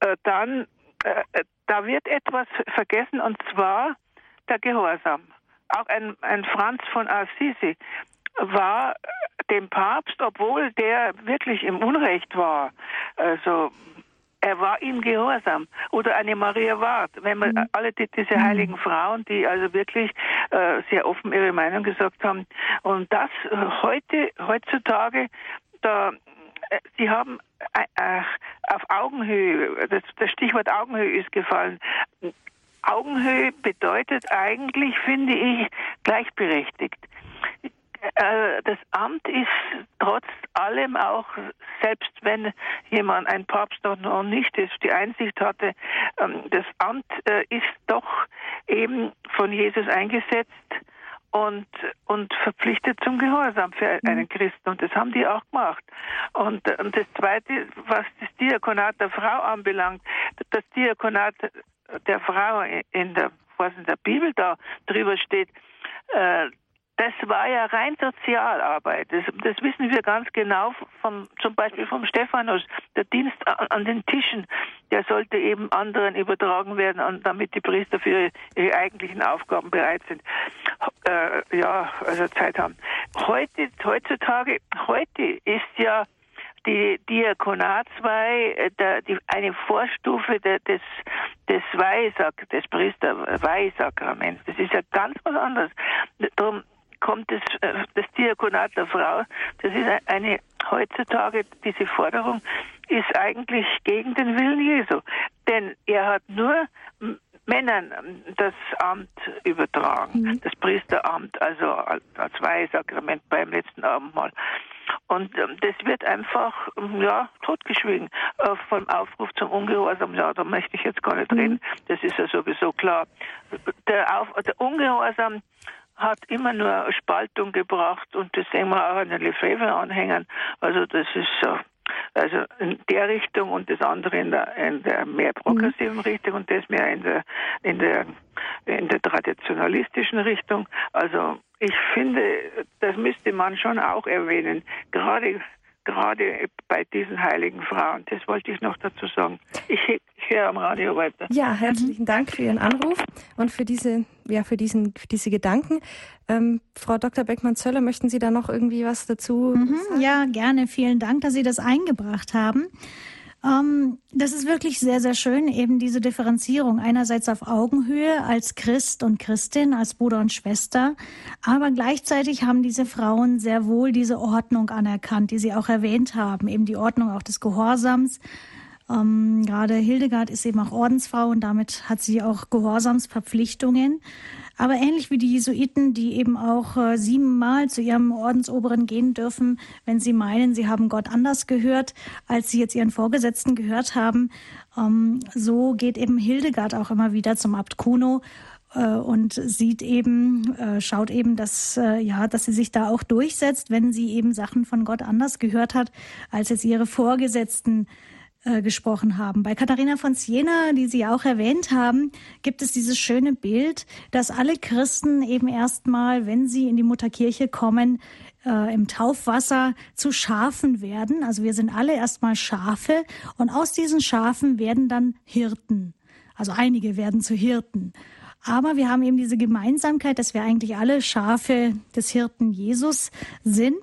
Äh, dann, äh, äh, da wird etwas vergessen und zwar der Gehorsam. Auch ein, ein Franz von Assisi war dem Papst, obwohl der wirklich im Unrecht war, also er war ihm gehorsam. Oder eine Maria Ward. Wenn man mhm. alle die, diese mhm. heiligen Frauen, die also wirklich äh, sehr offen ihre Meinung gesagt haben. Und das äh, heute, heutzutage da, äh, Sie haben äh, äh, auf Augenhöhe, das, das Stichwort Augenhöhe ist gefallen. Augenhöhe bedeutet eigentlich, finde ich, gleichberechtigt. Das Amt ist trotz allem auch, selbst wenn jemand, ein Papst noch nicht ist, die Einsicht hatte, ähm, das Amt ist doch eben von Jesus eingesetzt und, und verpflichtet zum Gehorsam für mhm. einen Christen. Und das haben die auch gemacht. Und, und das Zweite, was das Diakonat der Frau anbelangt, das Diakonat der Frau in der, was in der Bibel da drüber steht, äh, das war ja rein Sozialarbeit. Das, das, wissen wir ganz genau, vom, zum Beispiel vom Stephanus. Der Dienst an den Tischen, der sollte eben anderen übertragen werden, damit die Priester für ihre, ihre eigentlichen Aufgaben bereit sind. Äh, ja, also Zeit haben. Heute, heutzutage, heute ist ja die Diakonatsweihe äh, der, die, eine Vorstufe der, des, des Weihesak, des Priester-Weihesakraments. Das ist ja ganz was anderes. Darum kommt das, äh, das Diakonat der Frau. Das ist eine, heutzutage, diese Forderung ist eigentlich gegen den Willen Jesu. Denn er hat nur Männern das Amt übertragen, mhm. das Priesteramt, also als Weihesakrament beim letzten Abendmahl. Und ähm, das wird einfach ähm, ja totgeschwiegen äh, vom Aufruf zum Ungehorsam. Ja, da möchte ich jetzt gar nicht mhm. reden. Das ist ja sowieso klar. Der, Auf, der Ungehorsam hat immer nur Spaltung gebracht und das sehen wir auch an den Lefebvre-Anhängern. Also das ist so. Also in der Richtung und das andere in der, in der mehr progressiven mhm. Richtung und das mehr in der, in der, in der traditionalistischen Richtung. Also ich finde, das müsste man schon auch erwähnen. Gerade gerade bei diesen heiligen Frauen. Das wollte ich noch dazu sagen. Ich, ich höre am Radio weiter. Ja, herzlichen Dank für Ihren Anruf und für diese, ja, für diesen, für diese Gedanken. Ähm, Frau Dr. Beckmann-Zöller, möchten Sie da noch irgendwie was dazu mhm, sagen? Ja, gerne. Vielen Dank, dass Sie das eingebracht haben. Ähm, das ist wirklich sehr, sehr schön, eben diese Differenzierung. Einerseits auf Augenhöhe als Christ und Christin, als Bruder und Schwester. Aber gleichzeitig haben diese Frauen sehr wohl diese Ordnung anerkannt, die Sie auch erwähnt haben. Eben die Ordnung auch des Gehorsams. Ähm, gerade Hildegard ist eben auch Ordensfrau und damit hat sie auch Gehorsamsverpflichtungen. Aber ähnlich wie die Jesuiten, die eben auch äh, siebenmal zu ihrem Ordensoberen gehen dürfen, wenn sie meinen, sie haben Gott anders gehört, als sie jetzt ihren Vorgesetzten gehört haben, ähm, so geht eben Hildegard auch immer wieder zum Abt Kuno äh, und sieht eben, äh, schaut eben, dass, äh, ja, dass sie sich da auch durchsetzt, wenn sie eben Sachen von Gott anders gehört hat, als jetzt ihre Vorgesetzten äh, gesprochen haben. Bei Katharina von Siena, die Sie auch erwähnt haben, gibt es dieses schöne Bild, dass alle Christen eben erstmal, wenn sie in die Mutterkirche kommen, äh, im Taufwasser zu Schafen werden. Also wir sind alle erstmal Schafe und aus diesen Schafen werden dann Hirten. Also einige werden zu Hirten. Aber wir haben eben diese Gemeinsamkeit, dass wir eigentlich alle Schafe des Hirten Jesus sind.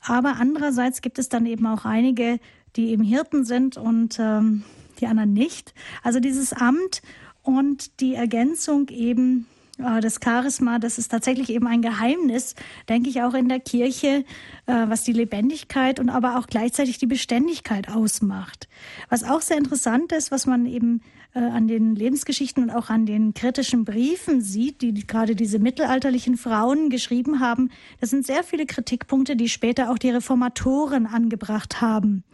Aber andererseits gibt es dann eben auch einige, die eben Hirten sind und ähm, die anderen nicht. Also dieses Amt und die Ergänzung eben äh, das Charisma, das ist tatsächlich eben ein Geheimnis, denke ich auch in der Kirche, äh, was die Lebendigkeit und aber auch gleichzeitig die Beständigkeit ausmacht. Was auch sehr interessant ist, was man eben äh, an den Lebensgeschichten und auch an den kritischen Briefen sieht, die gerade diese mittelalterlichen Frauen geschrieben haben, das sind sehr viele Kritikpunkte, die später auch die Reformatoren angebracht haben.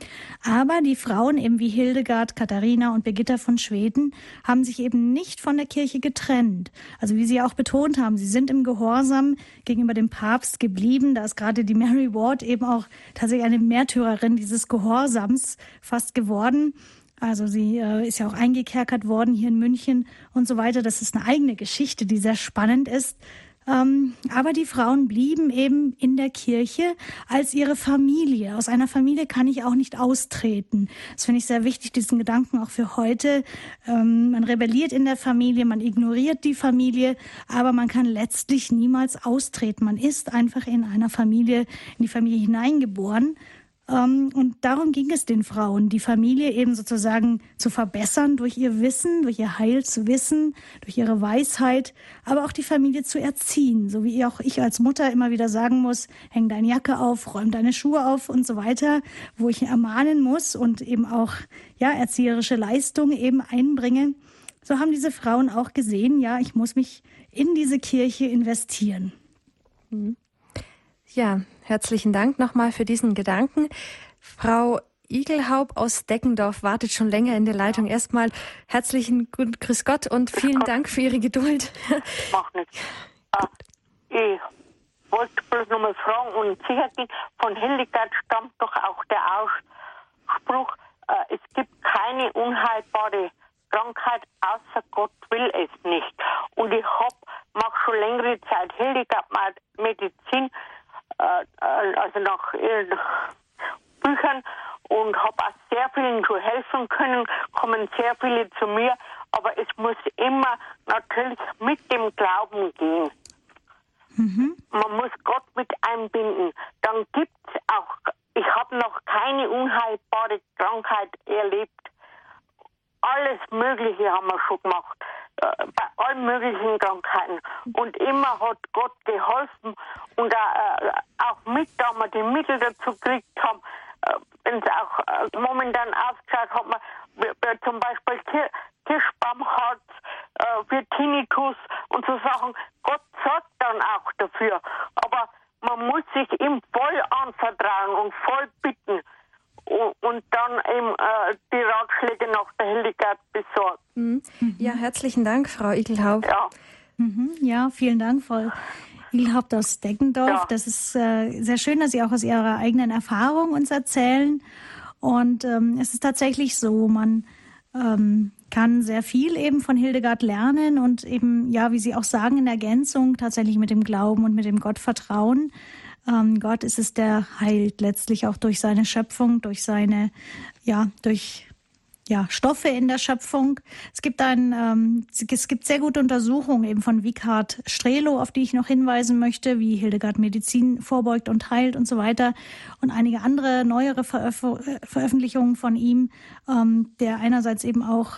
Aber die Frauen eben wie Hildegard, Katharina und Birgitta von Schweden haben sich eben nicht von der Kirche getrennt. Also wie Sie auch betont haben, sie sind im Gehorsam gegenüber dem Papst geblieben. Da ist gerade die Mary Ward eben auch tatsächlich eine Märtyrerin dieses Gehorsams fast geworden. Also sie äh, ist ja auch eingekerkert worden hier in München und so weiter. Das ist eine eigene Geschichte, die sehr spannend ist. Ähm, aber die Frauen blieben eben in der Kirche als ihre Familie. Aus einer Familie kann ich auch nicht austreten. Das finde ich sehr wichtig, diesen Gedanken auch für heute. Ähm, man rebelliert in der Familie, man ignoriert die Familie, aber man kann letztlich niemals austreten. Man ist einfach in einer Familie, in die Familie hineingeboren. Ähm, und darum ging es den Frauen, die Familie eben sozusagen zu verbessern durch ihr Wissen, durch ihr Heilswissen, durch ihre Weisheit, aber auch die Familie zu erziehen, so wie auch ich als Mutter immer wieder sagen muss, häng deine Jacke auf, räum deine Schuhe auf und so weiter, wo ich ermahnen muss und eben auch ja erzieherische Leistungen eben einbringe. So haben diese Frauen auch gesehen, ja, ich muss mich in diese Kirche investieren. Mhm. Ja, herzlichen Dank nochmal für diesen Gedanken. Frau Igelhaub aus Deckendorf wartet schon länger in der Leitung. Erstmal herzlichen Grüß Gott und vielen Dank für Ihre Geduld. Mach nichts. Ah, ich wollte bloß nochmal fragen und sicher von Hildegard stammt doch auch der Ausspruch, äh, es gibt keine unheilbare Krankheit, außer Gott will es nicht. Und ich hab, mach schon längere Zeit Hildegard Medizin, äh, äh, also nach äh, Büchern und habe auch sehr vielen schon helfen können, kommen sehr viele zu mir, aber es muss immer natürlich mit dem Glauben gehen. Mhm. Man muss Gott mit einbinden. Dann gibt es auch, ich habe noch keine unheilbare Krankheit erlebt. Alles Mögliche haben wir schon gemacht, äh, bei allen möglichen Krankheiten. Und immer hat Gott geholfen und äh, auch mit, da wir die Mittel dazu gekriegt haben, äh, wenn es auch äh, momentan aufgeschaut hat, man zum Beispiel Kir Kirschbaumharz äh, für Tinnitus und so Sachen. Gott sorgt dann auch dafür. Aber man muss sich ihm voll anvertrauen und voll bitten und, dann eben äh, die Ratschläge nach der Hildegard besorgen. Mhm. Ja, herzlichen Dank, Frau Igelhaupt. Ja. Mhm. ja, vielen Dank, Frau Igelhaupt aus Deckendorf. Ja. Das ist äh, sehr schön, dass Sie auch aus Ihrer eigenen Erfahrung uns erzählen. Und ähm, es ist tatsächlich so, man ähm, kann sehr viel eben von Hildegard lernen und eben, ja, wie Sie auch sagen, in Ergänzung tatsächlich mit dem Glauben und mit dem Gottvertrauen. Ähm, Gott ist es, der heilt letztlich auch durch seine Schöpfung, durch seine, ja, durch ja, Stoffe in der Schöpfung. Es gibt ein, ähm, es gibt sehr gute Untersuchungen eben von Wighard Strelo, auf die ich noch hinweisen möchte, wie Hildegard Medizin vorbeugt und heilt und so weiter. Und einige andere neuere Veröf Veröffentlichungen von ihm, ähm, der einerseits eben auch,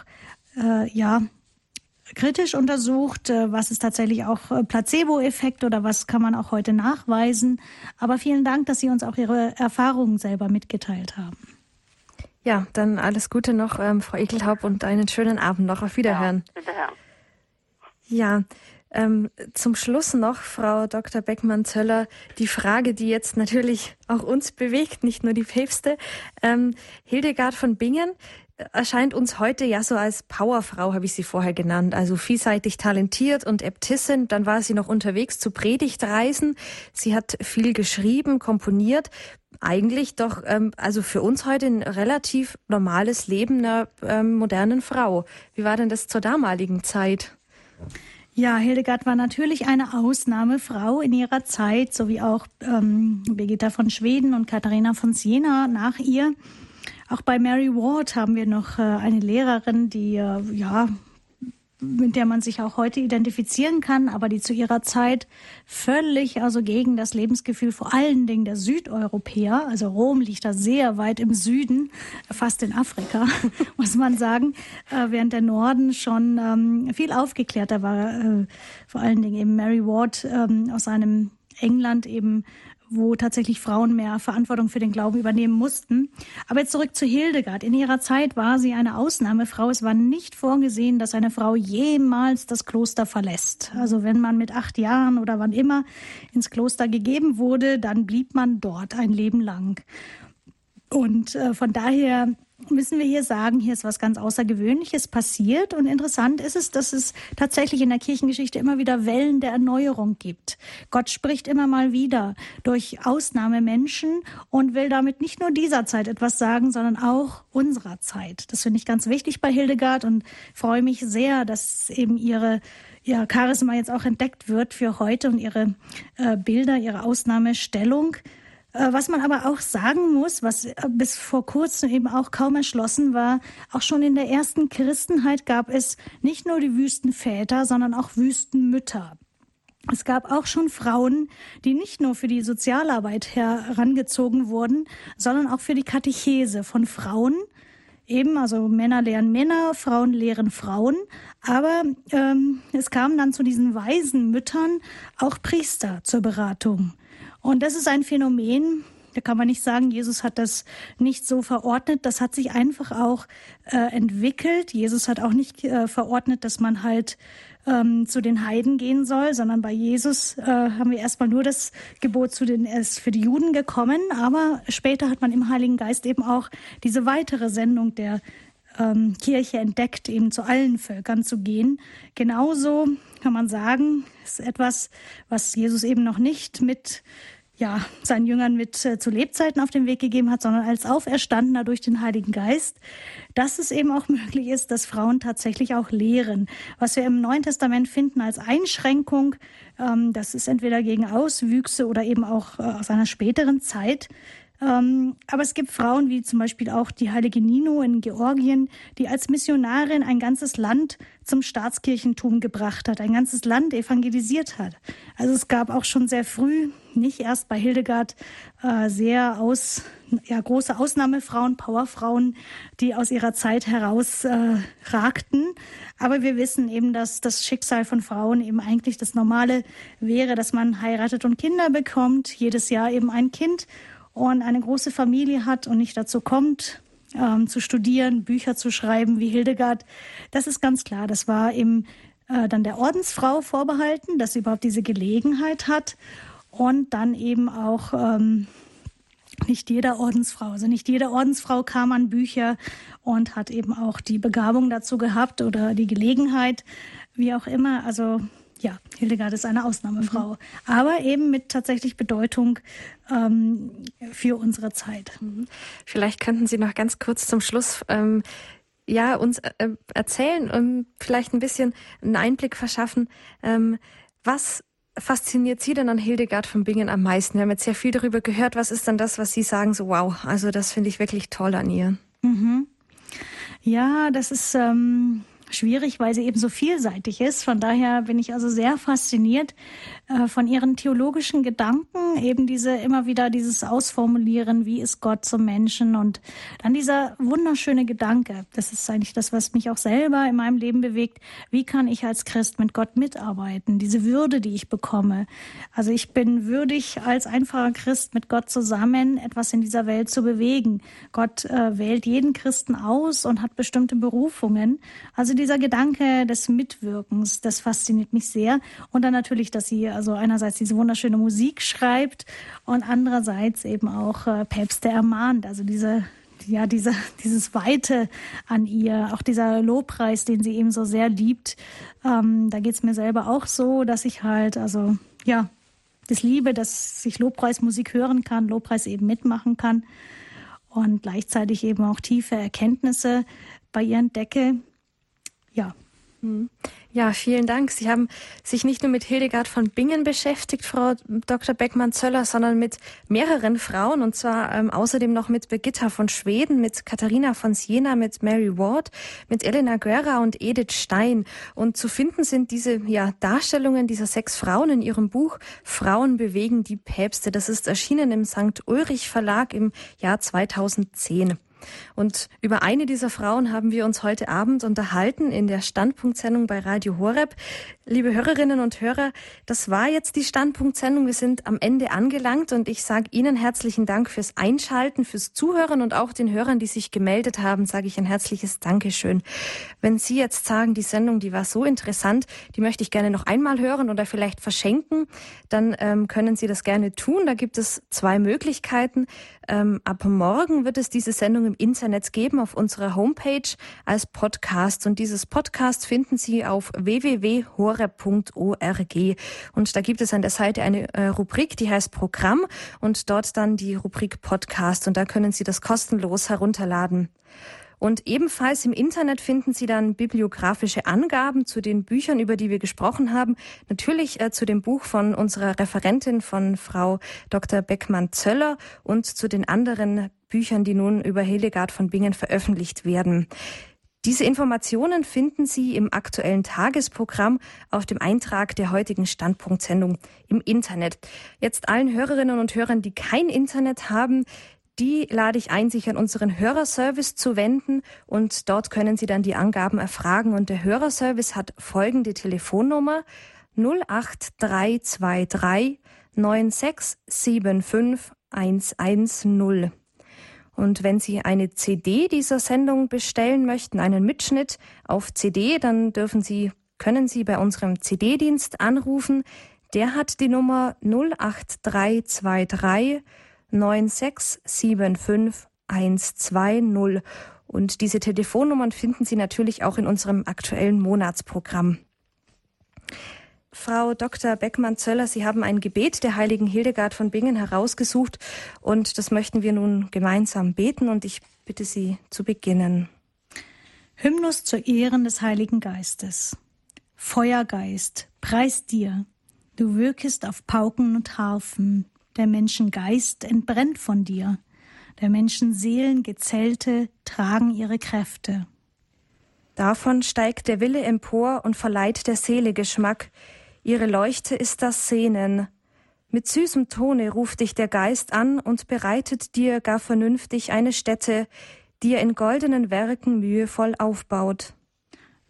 äh, ja, kritisch untersucht, äh, was ist tatsächlich auch äh, Placebo-Effekt oder was kann man auch heute nachweisen. Aber vielen Dank, dass Sie uns auch Ihre Erfahrungen selber mitgeteilt haben. Ja, dann alles Gute noch, ähm, Frau Ekelhaupt, und einen schönen Abend noch. Auf Wiederhören. Ja, Wiederhören. Ja, ähm, zum Schluss noch, Frau Dr. Beckmann-Zöller, die Frage, die jetzt natürlich auch uns bewegt, nicht nur die Päpste. Ähm, Hildegard von Bingen erscheint uns heute ja so als Powerfrau, habe ich sie vorher genannt, also vielseitig talentiert und Äbtissin. Dann war sie noch unterwegs zu Predigtreisen. Sie hat viel geschrieben, komponiert. Eigentlich doch, ähm, also für uns heute ein relativ normales Leben einer ähm, modernen Frau. Wie war denn das zur damaligen Zeit? Ja, Hildegard war natürlich eine Ausnahmefrau in ihrer Zeit, so wie auch ähm, Birgitta von Schweden und Katharina von Siena nach ihr. Auch bei Mary Ward haben wir noch äh, eine Lehrerin, die äh, ja mit der man sich auch heute identifizieren kann, aber die zu ihrer Zeit völlig also gegen das Lebensgefühl vor allen Dingen der Südeuropäer, also Rom liegt da sehr weit im Süden, fast in Afrika, muss man sagen, äh, während der Norden schon ähm, viel aufgeklärter war, äh, vor allen Dingen eben Mary Ward ähm, aus einem England eben wo tatsächlich Frauen mehr Verantwortung für den Glauben übernehmen mussten. Aber jetzt zurück zu Hildegard. In ihrer Zeit war sie eine Ausnahmefrau. Es war nicht vorgesehen, dass eine Frau jemals das Kloster verlässt. Also wenn man mit acht Jahren oder wann immer ins Kloster gegeben wurde, dann blieb man dort ein Leben lang. Und äh, von daher müssen wir hier sagen, hier ist was ganz Außergewöhnliches passiert. Und interessant ist es, dass es tatsächlich in der Kirchengeschichte immer wieder Wellen der Erneuerung gibt. Gott spricht immer mal wieder durch Ausnahmemenschen und will damit nicht nur dieser Zeit etwas sagen, sondern auch unserer Zeit. Das finde ich ganz wichtig bei Hildegard und freue mich sehr, dass eben ihre ja, Charisma jetzt auch entdeckt wird für heute und ihre äh, Bilder, ihre Ausnahmestellung. Äh, was man aber auch sagen muss, was äh, bis vor kurzem eben auch kaum erschlossen war, auch schon in der ersten Christenheit gab es nicht nur die Wüstenväter, sondern auch Wüstenmütter. Es gab auch schon Frauen, die nicht nur für die Sozialarbeit herangezogen wurden, sondern auch für die Katechese von Frauen. Eben, also Männer lehren Männer, Frauen lehren Frauen. Aber ähm, es kamen dann zu diesen weisen Müttern auch Priester zur Beratung. Und das ist ein Phänomen, da kann man nicht sagen, Jesus hat das nicht so verordnet. Das hat sich einfach auch äh, entwickelt. Jesus hat auch nicht äh, verordnet, dass man halt ähm, zu den Heiden gehen soll, sondern bei Jesus äh, haben wir erstmal nur das Gebot zu den, ist für die Juden gekommen, aber später hat man im Heiligen Geist eben auch diese weitere Sendung der ähm, Kirche entdeckt, eben zu allen Völkern zu gehen. Genauso kann man sagen, ist etwas, was Jesus eben noch nicht mit ja, seinen Jüngern mit äh, zu Lebzeiten auf den Weg gegeben hat, sondern als Auferstandener durch den Heiligen Geist, dass es eben auch möglich ist, dass Frauen tatsächlich auch lehren. Was wir im Neuen Testament finden als Einschränkung, ähm, das ist entweder gegen Auswüchse oder eben auch äh, aus einer späteren Zeit. Ähm, aber es gibt Frauen wie zum Beispiel auch die heilige Nino in Georgien, die als Missionarin ein ganzes Land zum Staatskirchentum gebracht hat, ein ganzes Land evangelisiert hat. Also es gab auch schon sehr früh, nicht erst bei Hildegard, äh, sehr aus, ja, große Ausnahmefrauen, Powerfrauen, die aus ihrer Zeit heraus äh, ragten. Aber wir wissen eben, dass das Schicksal von Frauen eben eigentlich das Normale wäre, dass man heiratet und Kinder bekommt, jedes Jahr eben ein Kind und eine große Familie hat und nicht dazu kommt, ähm, zu studieren, Bücher zu schreiben wie Hildegard, das ist ganz klar. Das war eben äh, dann der Ordensfrau vorbehalten, dass sie überhaupt diese Gelegenheit hat und dann eben auch ähm, nicht jeder Ordensfrau, also nicht jede Ordensfrau kam an Bücher und hat eben auch die Begabung dazu gehabt oder die Gelegenheit, wie auch immer. Also ja, Hildegard ist eine Ausnahmefrau, mhm. aber eben mit tatsächlich Bedeutung ähm, für unsere Zeit. Mhm. Vielleicht könnten Sie noch ganz kurz zum Schluss ähm, ja uns äh, erzählen und vielleicht ein bisschen einen Einblick verschaffen, ähm, was fasziniert Sie denn an Hildegard von Bingen am meisten? Wir haben jetzt sehr viel darüber gehört. Was ist denn das, was Sie sagen, so wow, also das finde ich wirklich toll an ihr? Mhm. Ja, das ist ähm, schwierig, weil sie eben so vielseitig ist. Von daher bin ich also sehr fasziniert äh, von ihren theologischen Gedanken, eben diese immer wieder dieses Ausformulieren, wie ist Gott zum Menschen und dann dieser wunderschöne Gedanke. Das ist eigentlich das, was mich auch selber in meinem Leben bewegt. Wie kann ich als Christ mit Gott mitarbeiten? Diese Würde, die ich bekomme. Also ich bin würdig als einfacher Christ mit Gott zusammen etwas in dieser Welt zu bewegen. Gott äh, wählt jeden Christen aus und hat bestimmte Berufungen. Also dieser Gedanke des Mitwirkens, das fasziniert mich sehr. Und dann natürlich, dass sie also einerseits diese wunderschöne Musik schreibt und andererseits eben auch äh, Päpste ermahnt. Also diese ja, diese, dieses Weite an ihr, auch dieser Lobpreis, den sie eben so sehr liebt. Ähm, da geht's mir selber auch so, dass ich halt, also ja, das liebe, dass ich Lobpreismusik hören kann, Lobpreis eben mitmachen kann und gleichzeitig eben auch tiefe Erkenntnisse bei ihr entdecke ja. Hm. Ja, vielen Dank. Sie haben sich nicht nur mit Hildegard von Bingen beschäftigt, Frau Dr. Beckmann-Zöller, sondern mit mehreren Frauen und zwar ähm, außerdem noch mit Birgitta von Schweden, mit Katharina von Siena, mit Mary Ward, mit Elena Guerra und Edith Stein. Und zu finden sind diese ja, Darstellungen dieser sechs Frauen in ihrem Buch Frauen bewegen die Päpste. Das ist erschienen im St. Ulrich Verlag im Jahr 2010. Und über eine dieser Frauen haben wir uns heute Abend unterhalten in der Standpunktsendung bei Radio Horeb. Liebe Hörerinnen und Hörer, das war jetzt die Standpunktsendung. Wir sind am Ende angelangt und ich sage Ihnen herzlichen Dank fürs Einschalten, fürs Zuhören und auch den Hörern, die sich gemeldet haben, sage ich ein herzliches Dankeschön. Wenn Sie jetzt sagen, die Sendung, die war so interessant, die möchte ich gerne noch einmal hören oder vielleicht verschenken, dann ähm, können Sie das gerne tun. Da gibt es zwei Möglichkeiten. Ähm, ab morgen wird es diese Sendung im Internet geben auf unserer Homepage als Podcast. Und dieses Podcast finden Sie auf www.hore.org. Und da gibt es an der Seite eine äh, Rubrik, die heißt Programm und dort dann die Rubrik Podcast. Und da können Sie das kostenlos herunterladen. Und ebenfalls im Internet finden Sie dann bibliografische Angaben zu den Büchern, über die wir gesprochen haben. Natürlich äh, zu dem Buch von unserer Referentin, von Frau Dr. Beckmann-Zöller und zu den anderen Büchern, die nun über Hildegard von Bingen veröffentlicht werden. Diese Informationen finden Sie im aktuellen Tagesprogramm auf dem Eintrag der heutigen Standpunktsendung im Internet. Jetzt allen Hörerinnen und Hörern, die kein Internet haben, die lade ich ein, sich an unseren Hörerservice zu wenden und dort können Sie dann die Angaben erfragen. Und der Hörerservice hat folgende Telefonnummer 08323 9675 110. Und wenn Sie eine CD dieser Sendung bestellen möchten, einen Mitschnitt auf CD, dann dürfen Sie, können Sie bei unserem CD-Dienst anrufen. Der hat die Nummer 08323 9675120. Und diese Telefonnummern finden Sie natürlich auch in unserem aktuellen Monatsprogramm. Frau Dr. Beckmann-Zöller, Sie haben ein Gebet der heiligen Hildegard von Bingen herausgesucht und das möchten wir nun gemeinsam beten und ich bitte Sie zu beginnen. Hymnus zur Ehren des Heiligen Geistes. Feuergeist, preis dir. Du wirkest auf Pauken und Harfen. Der Menschen Geist entbrennt von dir. Der Menschen Seelen Gezelte tragen ihre Kräfte. Davon steigt der Wille empor und verleiht der Seele Geschmack. Ihre Leuchte ist das Sehnen. Mit süßem Tone ruft dich der Geist an und bereitet dir gar vernünftig eine Stätte, die er in goldenen Werken mühevoll aufbaut.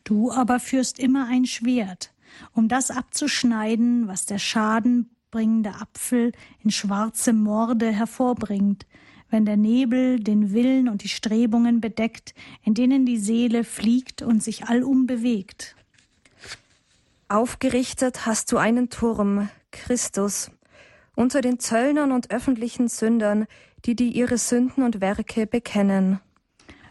Du aber führst immer ein Schwert, um das abzuschneiden, was der schadenbringende Apfel in schwarze Morde hervorbringt, wenn der Nebel den Willen und die Strebungen bedeckt, in denen die Seele fliegt und sich allum bewegt. Aufgerichtet hast du einen Turm, Christus, unter den Zöllnern und öffentlichen Sündern, die die ihre Sünden und Werke bekennen.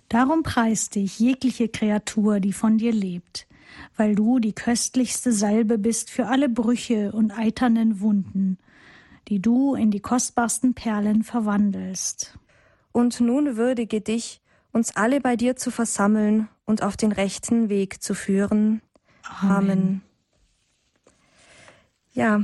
Darum preist dich jegliche Kreatur, die von dir lebt, weil du die köstlichste Salbe bist für alle Brüche und eiternen Wunden, die du in die kostbarsten Perlen verwandelst. Und nun würdige dich, uns alle bei dir zu versammeln und auf den rechten Weg zu führen. Amen. Amen. Ja,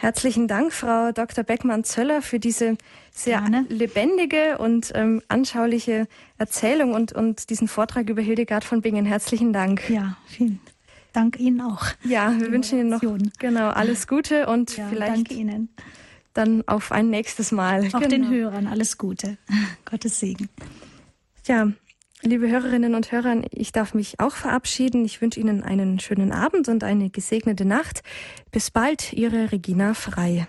Herzlichen Dank, Frau Dr. Beckmann-Zöller, für diese sehr Gerne. lebendige und ähm, anschauliche Erzählung und, und diesen Vortrag über Hildegard von Bingen. Herzlichen Dank. Ja, vielen Dank Ihnen auch. Ja, wir wünschen Ihnen noch genau alles Gute und ja, vielleicht dann auf ein nächstes Mal. Auch genau. den Hörern alles Gute. Gottes Segen. Ja, Liebe Hörerinnen und Hörer, ich darf mich auch verabschieden. Ich wünsche Ihnen einen schönen Abend und eine gesegnete Nacht. Bis bald, Ihre Regina Frei.